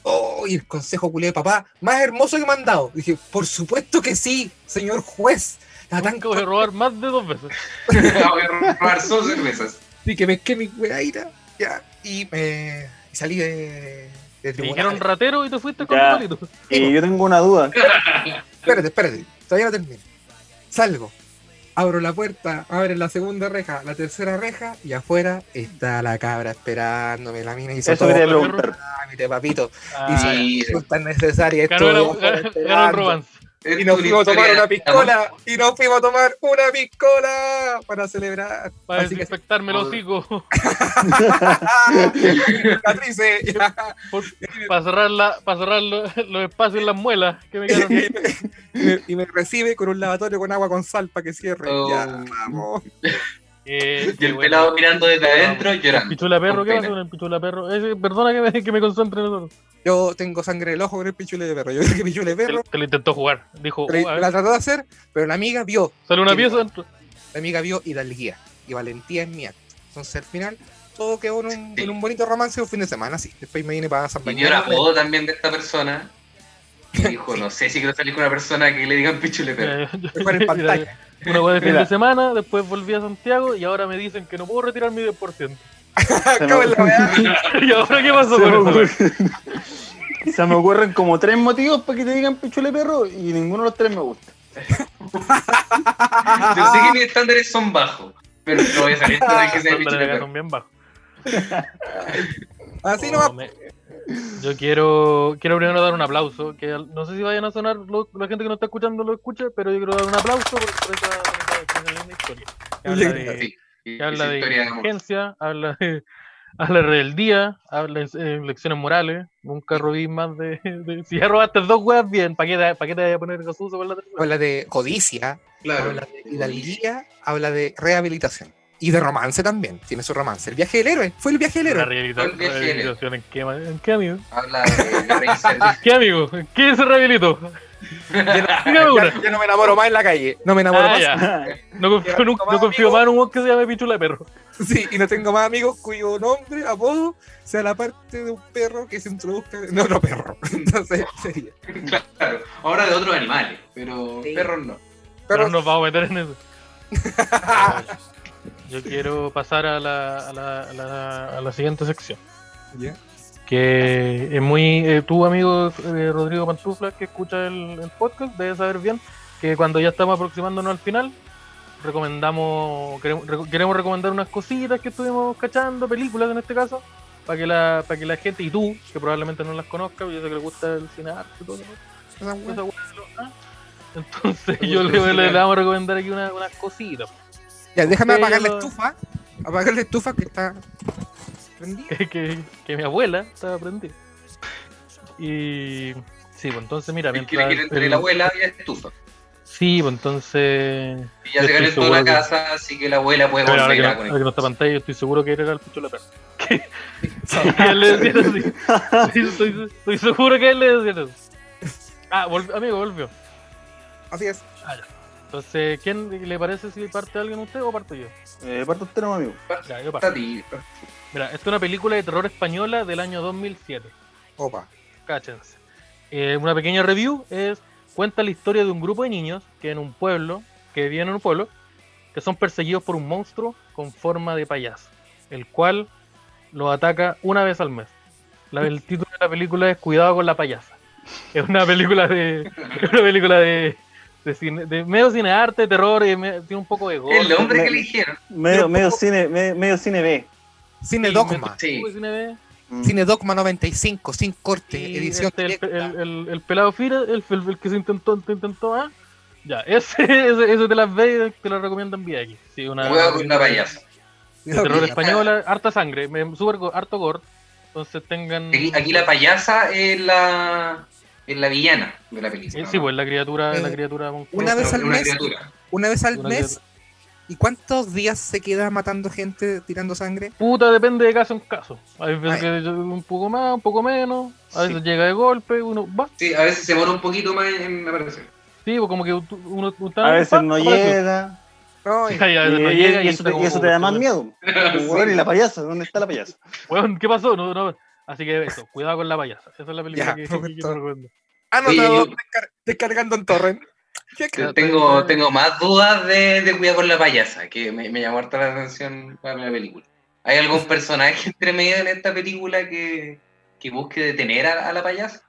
Oh, y el consejo culé de papá, más hermoso que me han dado. Dije, por supuesto que sí, señor juez. Tan Nunca voy a robar más de dos veces. Voy a robar solo cervezas. Sí, que pesqué mi weaira, ya, y me y salí de, de Te tribunal. dijeron ratero y te fuiste con Ya. tu palito. Y yo tengo una duda. Espérate, espérate, todavía no termino. Salgo, abro la puerta, abre la segunda reja, la tercera reja, y afuera está la cabra esperándome. La mina hizo Eso todo quería lo preguntar. papito. Ah, y sí. si no es tan necesaria, ganó, esto ganó- ganó romance. Y nos fuimos a tomar una piscola, y nos fuimos a tomar una piscola para celebrar. Para Así que desinfectarme el hocico. cicatrices, ya. Para cerrar, la, para cerrar lo- los espacios en las muelas que me quedaron. y, me, y me recibe con un lavatorio con agua con sal para que cierre. Oh. Ya, vamos. Eh, Y el bueno. pelado mirando desde adentro llorando. Pichula perro, ¿qué pasa con el pichula perro? Ese, perdona que me, que me concentre en eso. Yo tengo sangre en el ojo con el pichule de perro. Yo creo que pichule de perro te lo intentó jugar. Dijo, "Uh, a la trató de hacer, pero la amiga vio. sale una pieza dentro. La amiga vio hidalguía y valentía en mi acto. Entonces al final todo quedó en un, Sí. en un bonito romance un fin de semana, sí. Después me vine para San Y el Bernardo. apodo también de esta persona. Y dijo, no sé si quiero salir con una persona que le digan pichule perro. Yo- Después en pantalla. Una hueá de fin de semana, después volví a Santiago y ahora me dicen que no puedo retirar mi 10%. Acabo en la weá. ¿Y ahora qué pasó Se me, con eso? ocurre- Se me ocurren como tres motivos para que te digan pichule perro y ninguno de los tres me gusta. Yo sé que mis estándares son bajos, pero no voy a salir el que sea Los pichule estándares perro. son bien bajos. Así No, nomás. me- Yo quiero quiero primero dar un aplauso, que no sé si vayan a sonar, lo- la gente que no está escuchando lo escuche, pero yo quiero dar un aplauso por, por esa, esa- historia. Que habla de, Sí, y habla de de inteligencia, habla de, habla de rebeldía, habla de eh, lecciones morales. Nunca robí más de, de- Si ya robaste dos weas, bien, ¿para qué, te- pa' qué te vayas a poner con la tercera? Habla de codicia, Claro. habla de hidalguía, habla de rehabilitación. Y de romance también, tiene su romance. El viaje del héroe, fue el viaje del héroe. de- rehabilitación, ¿en qué, ¿en qué amigo? Habla de servicio. ¿Qué amigo? ¿Qué se rehabilitó? Ya, ya no me enamoro más en la calle, no me enamoro Ah, más. ya. No confío, no, no más en un que se llame pichula de perro. Sí, y no tengo más amigos cuyo nombre, apodo, sea la parte de un perro que se introduzca en otro perro. Entonces, sería. Claro. Ahora de otros animales, pero Sí. perros no. Pero no nos vamos a meter en eso. Yo quiero pasar a la, a la, a la, a la siguiente sección. Ya. Que es muy. eh, tú, amigo eh, Rodrigo Pantufla, que escucha el, el podcast, debes saber bien que cuando ya estamos aproximándonos al final, recomendamos. Queremos, reco- queremos recomendar unas cositas que estuvimos cachando, películas en este caso, para que la, para que la gente, y tú, que probablemente no las conozcas, yo sé que le gusta el cine arte y todo eso. ah. Entonces yo le, le- le vamos a recomendar aquí una- unas cositas Ya, déjame apagar la estufa. Apagar la estufa que está. Que, que, que mi abuela estaba prendida. Y sí, pues entonces mira, que mientras quiere entre el- la abuela y la estufa. Sí, pues entonces Y ya se calentó la que- casa, así que la abuela puede ahora que, volver a ahora que conectar. no está pantalla, yo estoy seguro que era el picho de la perra. Que él le decía así. Sí, estoy, estoy seguro que él le decía eso. Ah, volvió- amigo, volvió. Así es. Entonces, ¿quién le parece si parte alguien a usted o parto yo? Eh, parto usted no, amigo. Ya, yo parto. Está. Mira, esta es una película de terror española del año 2007. Opa. Cáchense. Eh, una pequeña review es cuenta la historia de un grupo de niños que en un pueblo, que viven en un pueblo, que son perseguidos por un monstruo con forma de payaso, el cual los ataca una vez al mes. La- el título de la película es Cuidado con la payasa. Es una película de. es una película de. de, cine, de medio cine arte, terror, y me- tiene un poco de gore. El nombre me- que eligieron. Medio, medio cine, medio, medio cine B. Cine Sí, Dogma. Sí. cine. Mm. Cine Dogma 95, sin corte, Y edición este, el, el, el- el pelado Fira, el, el- el que se intentó, te intentó, ah, ya, ese, ese, ese te las ve y te lo recomiendan vía aquí. Sí, una, Juega con una payasa. terror española, harta sangre, me- super harto gore. Entonces tengan. Aquí, aquí la payasa es la, es la villana de la película. Eh, sí, pues la criatura, la Eh, criatura monstruosa. una vez al una mes, criatura. Una vez al Una mes ¿Y cuántos días se queda matando gente, tirando sangre? Puta, depende de caso en caso. Hay veces que yo- un poco más, un poco menos. A veces Sí. llega de golpe, uno va. Sí, a veces se demora un poquito más en aparecer. Sí, pues como que uno, uno está- A veces pa, no llega. No, Sí, a veces no y, llega y y eso, te, y eso te da más miedo. Weón, ¿Y la payasa? ¿Dónde está la payasa? Weón, ¿qué pasó? No, no. Así que eso, cuidado con la payasa. Esa es la película Ya, que, que quiero recomendar. Anotado, Oye, yo- descar- descargando en torrent. ¿Qué Ya, crees? Tengo, tengo más dudas de, de Cuidado con la payasa, que me, me llamó harta la atención para la película. ¿Hay algún personaje entre medio en esta película que, que busque detener a, a la payasa?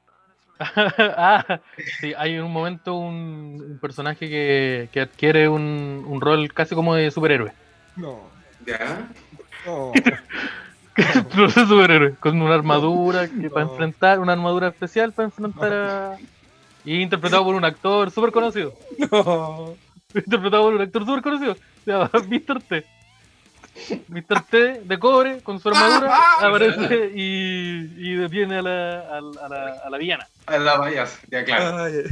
ah, sí, hay en un momento un, un personaje que, que adquiere un, un rol casi como de superhéroe. No, ¿Ya? no. no sé superhéroe, con una armadura que para enfrentar, una armadura especial para enfrentar a. Y interpretado por un actor súper conocido. no. Interpretado por un actor súper conocido. Se llama Mr. T. Mr. T de cobre con su armadura aparece y, y detiene a la, a, la- a la, a la villana. A la payasa, ya claro. Ay,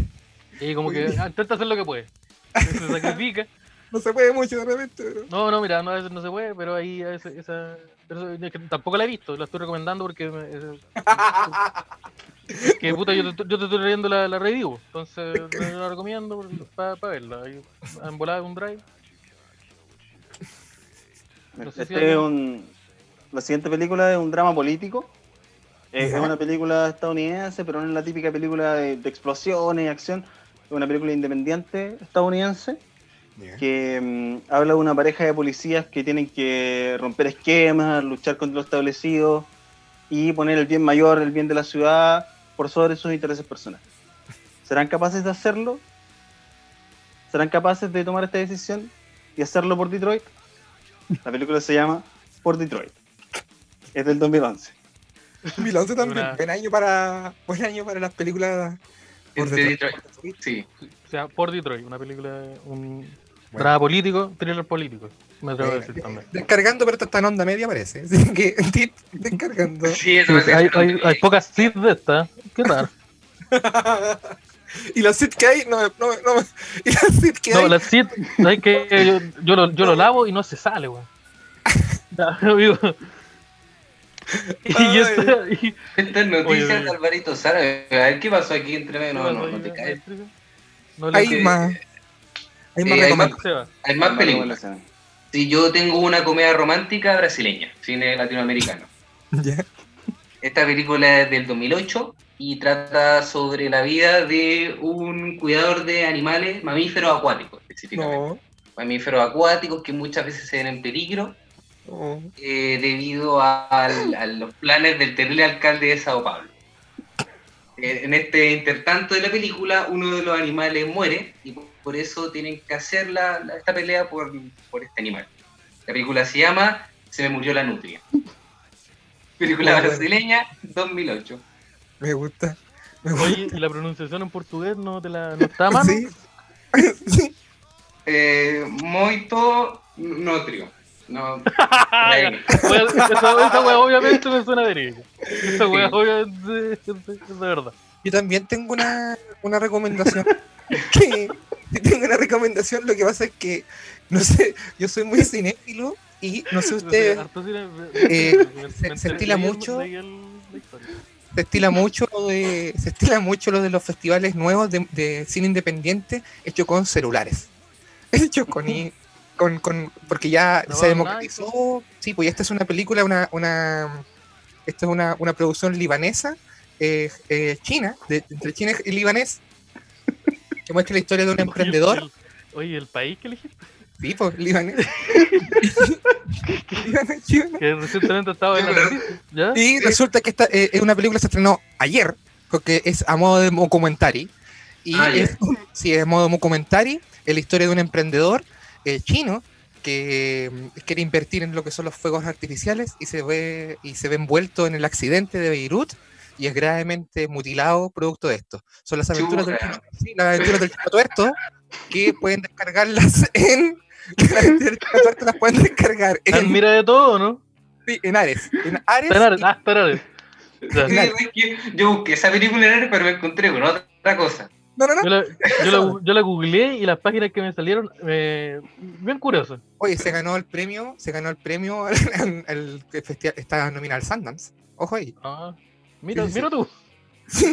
Y como que ah, intenta hacer lo que puede. Se sacrifica. no se puede mucho de repente, pero. No, no, mira, no, a veces no se puede, pero ahí a veces esa. pero eso- es que tampoco la he visto, la estoy recomendando porque. me- es- que puta, yo te, yo te estoy leyendo la, la review, entonces la recomiendo para verla. Ahí, En volada un drive. No sé si Este hay- un- la siguiente película es un drama político. Es una película estadounidense, pero no es la típica película de, de explosiones y acción. Es una película independiente estadounidense que mm, habla de una pareja de policías que tienen que romper esquemas, luchar contra lo establecido y poner el bien mayor, el bien de la ciudad, por sobre sus intereses personales. ¿Serán capaces de hacerlo? ¿Serán capaces de tomar esta decisión y hacerlo por Detroit? La película se llama Por Detroit. Es del 2011. 2011 también. Una- Buen año para. Buen año para las películas. por De Detroit. Detroit. Sí. O sea, por Detroit, una película, un Bueno. drama político, thriller político. Me atrevo a Bueno, decir también. Descargando, pero esto está en onda media, parece. Así que, tip, descargando. Sí, eso Sí, hay, hay, hay pocas seeds de esta, qué raro. y la sit que hay, no, me- no, no, y la sit que No, hay, la seed, hay que yo, yo lo, yo lo lavo y no se sale, weón. Y Ay. esta, y, Estas noticias Oye, de. Alvarito Sara. A ver qué pasó aquí entre medio. No, no, no te caes. No le hay que- más. Hay más Eh, hay más películas. Si yo tengo una comedia romántica brasileña, cine latinoamericano. Esta película es del 2008 y trata sobre la vida de un cuidador de animales, mamíferos acuáticos específicamente. No, Mamíferos acuáticos que muchas veces se ven en peligro no. eh, debido a, al- a los planes del terrible alcalde de Sao Paulo. Eh, en este intertanto de la película, uno de los animales muere y por, eso tienen que hacer la, la- esta pelea por, por este animal. La película se llama Se me murió la nutria. Película Muy brasileña, 2008. Me gusta. Me gusta. Oye, ¿y la pronunciación en portugués no te la no está mano? Sí. Sí. Eh, Moito Nutrio. No, esa, esa wea obviamente me suena verídica. Esa wea Sí. obviamente es de verdad. Yo también tengo una, una recomendación. que, tengo una recomendación, lo que pasa es que, no sé, yo soy muy cinéfilo y no sé cine- eh, se- estila mucho. se estila mucho lo de, se estila mucho lo de los festivales nuevos de, de cine independiente hecho con celulares. Hecho con, con, con porque ya No, se no, democratizó. Sí, pues esta es una película, una, una esta es una, una producción libanesa, eh, eh, china, de- entre china y libanés, que muestra la historia de un emprendedor. Oye, el- Oye, el país que elegiste, Sí, pues, libanés. Que recientemente estaba en la noticia, ¿ya? Y resulta que esta eh, es una película que se estrenó ayer, porque es a modo de documentary. Y Ah, es, sí, es a modo de documentary, es la historia de un emprendedor eh, chino que mm, quiere invertir en lo que son los fuegos artificiales y se ve y se ve envuelto en el accidente de Beirut y es gravemente mutilado producto de esto. Son las aventuras del sí, las aventuras del chino tuerto que pueden descargarlas en las aventuras del chino tuerto las pueden descargar en, Admira de todo, ¿no? sí, en Ares, en Ares Está en Ares. y- Ah, en Ares. Sí, es que Yo busqué esa película en Ares, pero me encontré con otra cosa. No, no, no. Yo la, yo, la, yo la googleé y las páginas que me salieron, eh, bien curiosas. Oye, se ganó el premio, se ganó el premio al, al festival, está nominado al Sundance. Ojo ahí. Ah, mira, mira tú.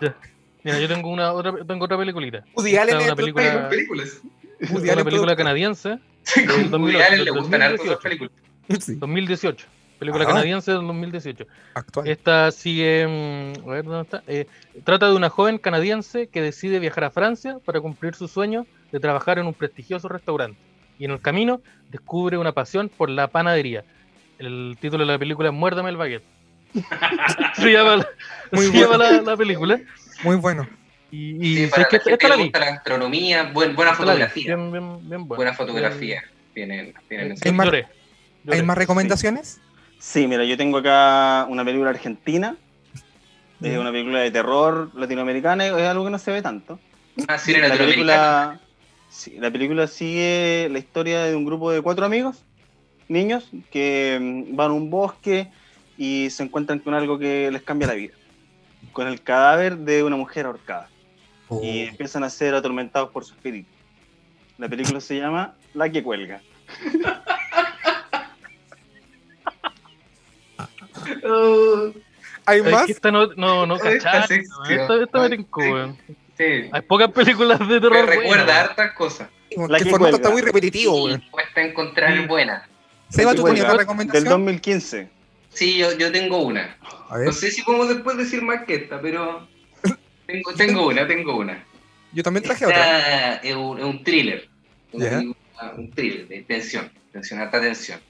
Ya. Mira, yo tengo una otra, tengo otra peliculita. Woody Allen es una película- películas. Woody una película todo- canadiense Woody 2008, Allen le gustan harto 2018. esas películas. Sí, 2018. Película Ah. canadiense del 2018. actual. Esta sigue. mm, A ver, ¿dónde está? Eh, trata de una joven canadiense que decide viajar a Francia para cumplir su sueño de trabajar en un prestigioso restaurante. Y en el camino descubre una pasión por la panadería. El título de la película es Muérdame el baguette. se llama, la, Muy se bueno. llama la, la película. Muy bueno. Y, Sí, y para ¿sabes qué? la gente esta que la le vi. gusta la gastronomía, buen- buena fotografía. Bien, bien, bien buena. Buena fotografía. Tienen, tienen Bien- ese- Hay más- lloré, lloré. ¿Hay más recomendaciones? Sí, mira, yo tengo acá una película argentina, es una película de terror latinoamericana, es algo que no se ve tanto. Ah, La película, sí, la película sigue la historia de un grupo de cuatro amigos, niños, que mm, van a un bosque y se encuentran con algo que les cambia la vida, con el cadáver de una mujer ahorcada. Oh. Y empiezan a ser atormentados por su espíritu. La película se llama La que cuelga. ¿Hay Es más? que esta no, no, no sección. Esta, esta me Ay, tincó, sí. sí. Hay pocas películas de Me terror. recuerda buenas. hartas cosas. La que que formato cuelga. está muy repetitivo, cuesta encontrar Sí. buena. Seba, La ¿tú tenías cuelga, otra Del recomendación? 2015. Sí, yo, yo tengo una. A ver, No sé si podemos después decir más que esta, pero tengo, tengo una, tengo una. yo también traje otra. Es un, es un thriller. Un thriller de tensión, tensión, alta tensión.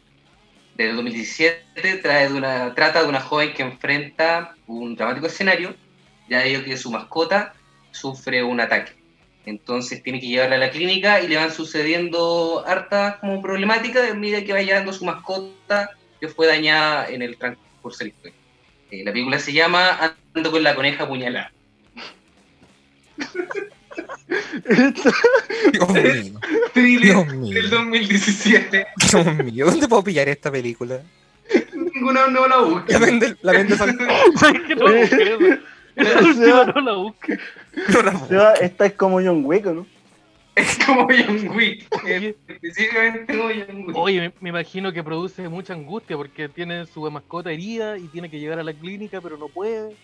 Del 2017 trae de una, trata de una joven que enfrenta un dramático escenario, ya ello que su mascota sufre un ataque. Entonces tiene que llevarla a la clínica y le van sucediendo hartas como problemáticas a medida que va llevando su mascota que fue dañada en el transcurso de la historia. Eh, la película se llama Ando con la coneja apuñalada. Dios mío, Thriller Dios del mío, 2017. Dios mío. ¿Dónde puedo pillar esta película? Ninguna no la busca. La vende, la vende San- ¿Sabes que no no la busqué. no la- Seba, Esta es como John Wick, ¿no? Es como John Wick. Oye, Específicamente como John Wick. Oye, me, me imagino que produce mucha angustia porque tiene su mascota herida y tiene que llegar a la clínica, pero no puede.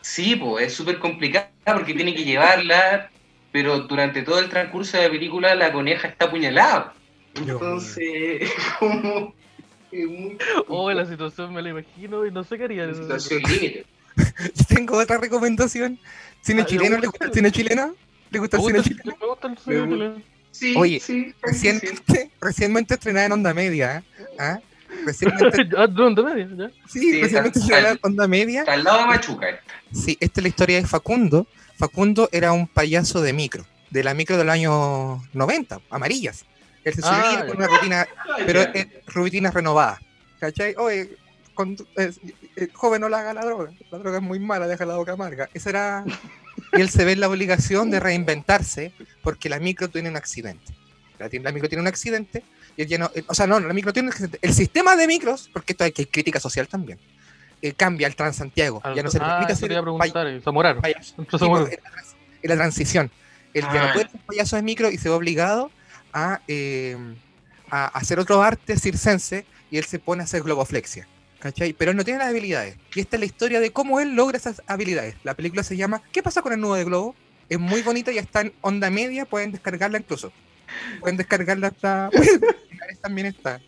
Sí, pues es súper complicada porque tiene que llevarla, pero durante todo el transcurso de la película la coneja está apuñalada. Entonces, es como. Es muy Oh, la situación me la imagino y no sé qué haría. situación límite. Tengo otra recomendación. ¿Cine Ah, chileno? ¿le ¿Le gusta el cine chileno? ¿Le gusta Me el gusta, cine el- chileno? me gusta el cine chileno. Sí, Oye, sí, sí, Recientemente, recientemente estrenada en Onda Media. ¿eh? ¿Ah? Recientemente, Ah, ¿dónde media? Ya. sí, Sí, recientemente estrenada en Onda Media. Está al lado de Machuca esta. Sí, esta es la historia de Facundo. Facundo era un payaso de micro, de la micro de los años 90, amarillas. Él se Ah, subía ya. con una rutina, pero Ya. eh, rutina renovada. ¿Cachai? Oye, con- eh, eh, joven no le haga la droga, la droga es muy mala, deja la boca amarga. Esa era... Y él se ve en la obligación de reinventarse porque la micro tiene un accidente. La, la micro tiene un accidente y él ya no... eh, o sea, no, la micro tiene un accidente. El sistema de micros, porque esto hay que hay crítica social también, eh, cambia al Transantiago. Ya no se ah, permite a pay- preguntar. eh, Zamorano. pues, en, la, trans- en la transición. Él ya Ah. no puede ser payaso de micro y se ve obligado a, eh, a hacer otro arte circense y él se pone a hacer globoflexia. ¿Cachai? Pero él no tiene las habilidades. Y esta es la historia de cómo él logra esas habilidades. La película se llama ¿Qué pasa con el nudo de globo? Es muy bonita y está en onda media, pueden descargarla incluso. Pueden descargarla hasta. también está.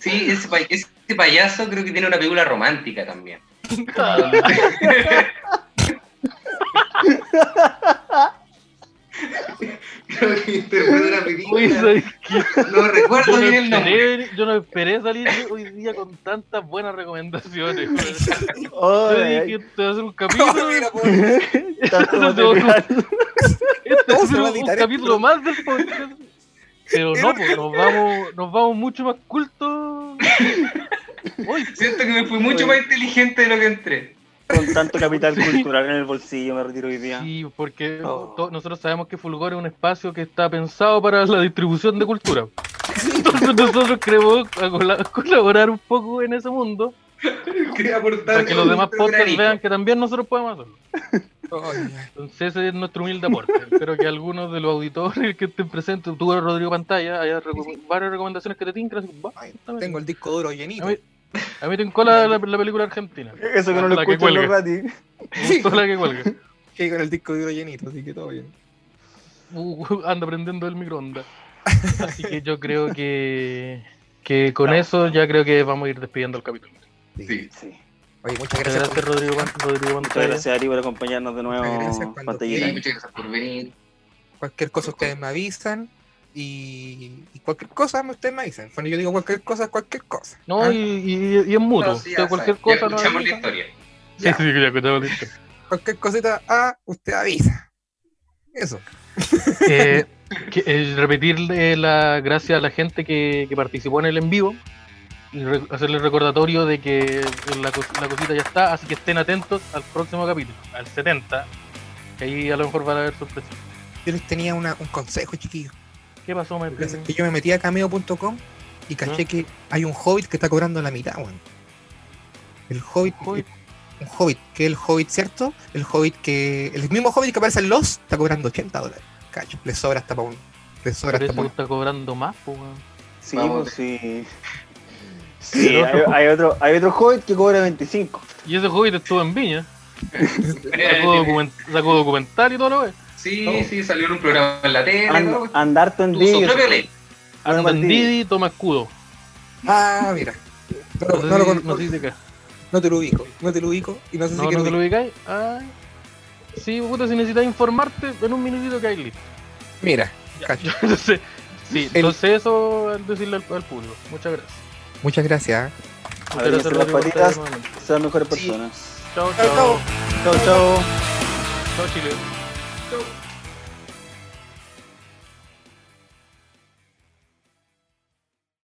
Sí, ese, pay- ese payaso creo que tiene una película romántica también. No recuerdo Yo no, bien el nombre. esperé, yo no esperé salir hoy día con tantas buenas recomendaciones. Oh, Yo dije, te voy a hacer un capítulo. Va a. Este ¿Cómo es se va a un, editar capítulo más del podcast. Pero no, pues nos vamos, nos vamos mucho más cultos. Siento que me fui mucho más inteligente de lo que entré. Con tanto capital cultural en el bolsillo me retiro hoy día. sí, porque Oh. nosotros sabemos que Fulgor es un espacio que está pensado para la distribución de cultura. Entonces nosotros queremos cola- colaborar un poco en ese mundo Quería aportar para que los demás podcasts vean que también nosotros podemos hacerlo. Ay. Entonces ese es nuestro humilde aporte. Espero que algunos de los auditores que estén presentes, tú Rodrigo Pantalla, haya reco- varias recomendaciones que te bien. Tengo el disco duro llenito. A mí, a mí te encola la, la película argentina. Eso que no lo escuchan los cuelga. ratis. Me gustó la que cuelga. Que con el disco duro llenito, así que todo bien. Uh, anda prendiendo el microondas. Así que yo creo que, que con eso ya creo que vamos a ir despidiendo el capítulo. Sí. Sí. Oye, muchas gracias. gracias, Rodrigo, Pan- Rodrigo Muchas gracias, Ari, por acompañarnos de Muchas gracias, nuevo, Sí, muchas gracias por venir. Cualquier cosa ustedes me avisan. Y, y cualquier cosa ustedes me avisan. Cuando yo digo cualquier cosa, es cualquier cosa. No, ¿Ah? y, y, y es mutuo. No, sí, O sea, ya cualquier sabes, cosa ya nos escuchamos la historia. Sí, Ya. sí, ya escuchamos la historia. Cualquier cosita, ah, usted avisa. Eso. Eh, que- eh, repetirle las gracias a la gente que, que participó en el en vivo y re- hacerle recordatorio de que la, la cosita ya está, así que estén atentos al próximo capítulo, al 70, que ahí a lo mejor van a haber sorpresas. Yo les tenía una- un consejo, chiquillos. ¿Qué pasó, Mike? Que yo me metí a cameo.com y caché ¿Ah? que hay un hobbit que está cobrando la mitad, weón. El hobbit, Hobbit. un hobbit, que es el hobbit, ¿cierto? El hobbit que. El mismo hobbit que aparece en Los está cobrando 80 dólares. Cacho, le sobra hasta para un. Le sobra Por hasta eso para un. está cobrando más, pues, weón. Sí, Vamos. pues sí. Sí, hay, hay otro, hay otro hobbit que cobra 25. Y ese hobbit estuvo en Viña, sacó, document- sacó documental y todo lo que. Sí, No. sí, salió en un programa en la tele. And- ¿no? andar tu en Didi, propio ley. Bueno, Anda en. Didi, toma escudo. Ah, mira. No, No, no sé lo si- con- no sé si te cae. no te lo ubico. No te lo ubico. Y no sé No, si no quiero te lo ubicáis. Ay. Sí, puta, si necesitas informarte, en un minutito que hay listo. Mira, cacho. Entonces, sí, El- entonces eso al decirle al, al público. Muchas gracias. Muchas gracias. Muchas Abríguense gracias, las patitas, nuevamente. sean mejores Sí. personas. Chao, Chao, chao. chao. Chao, chao. Chao, Chile. Chau.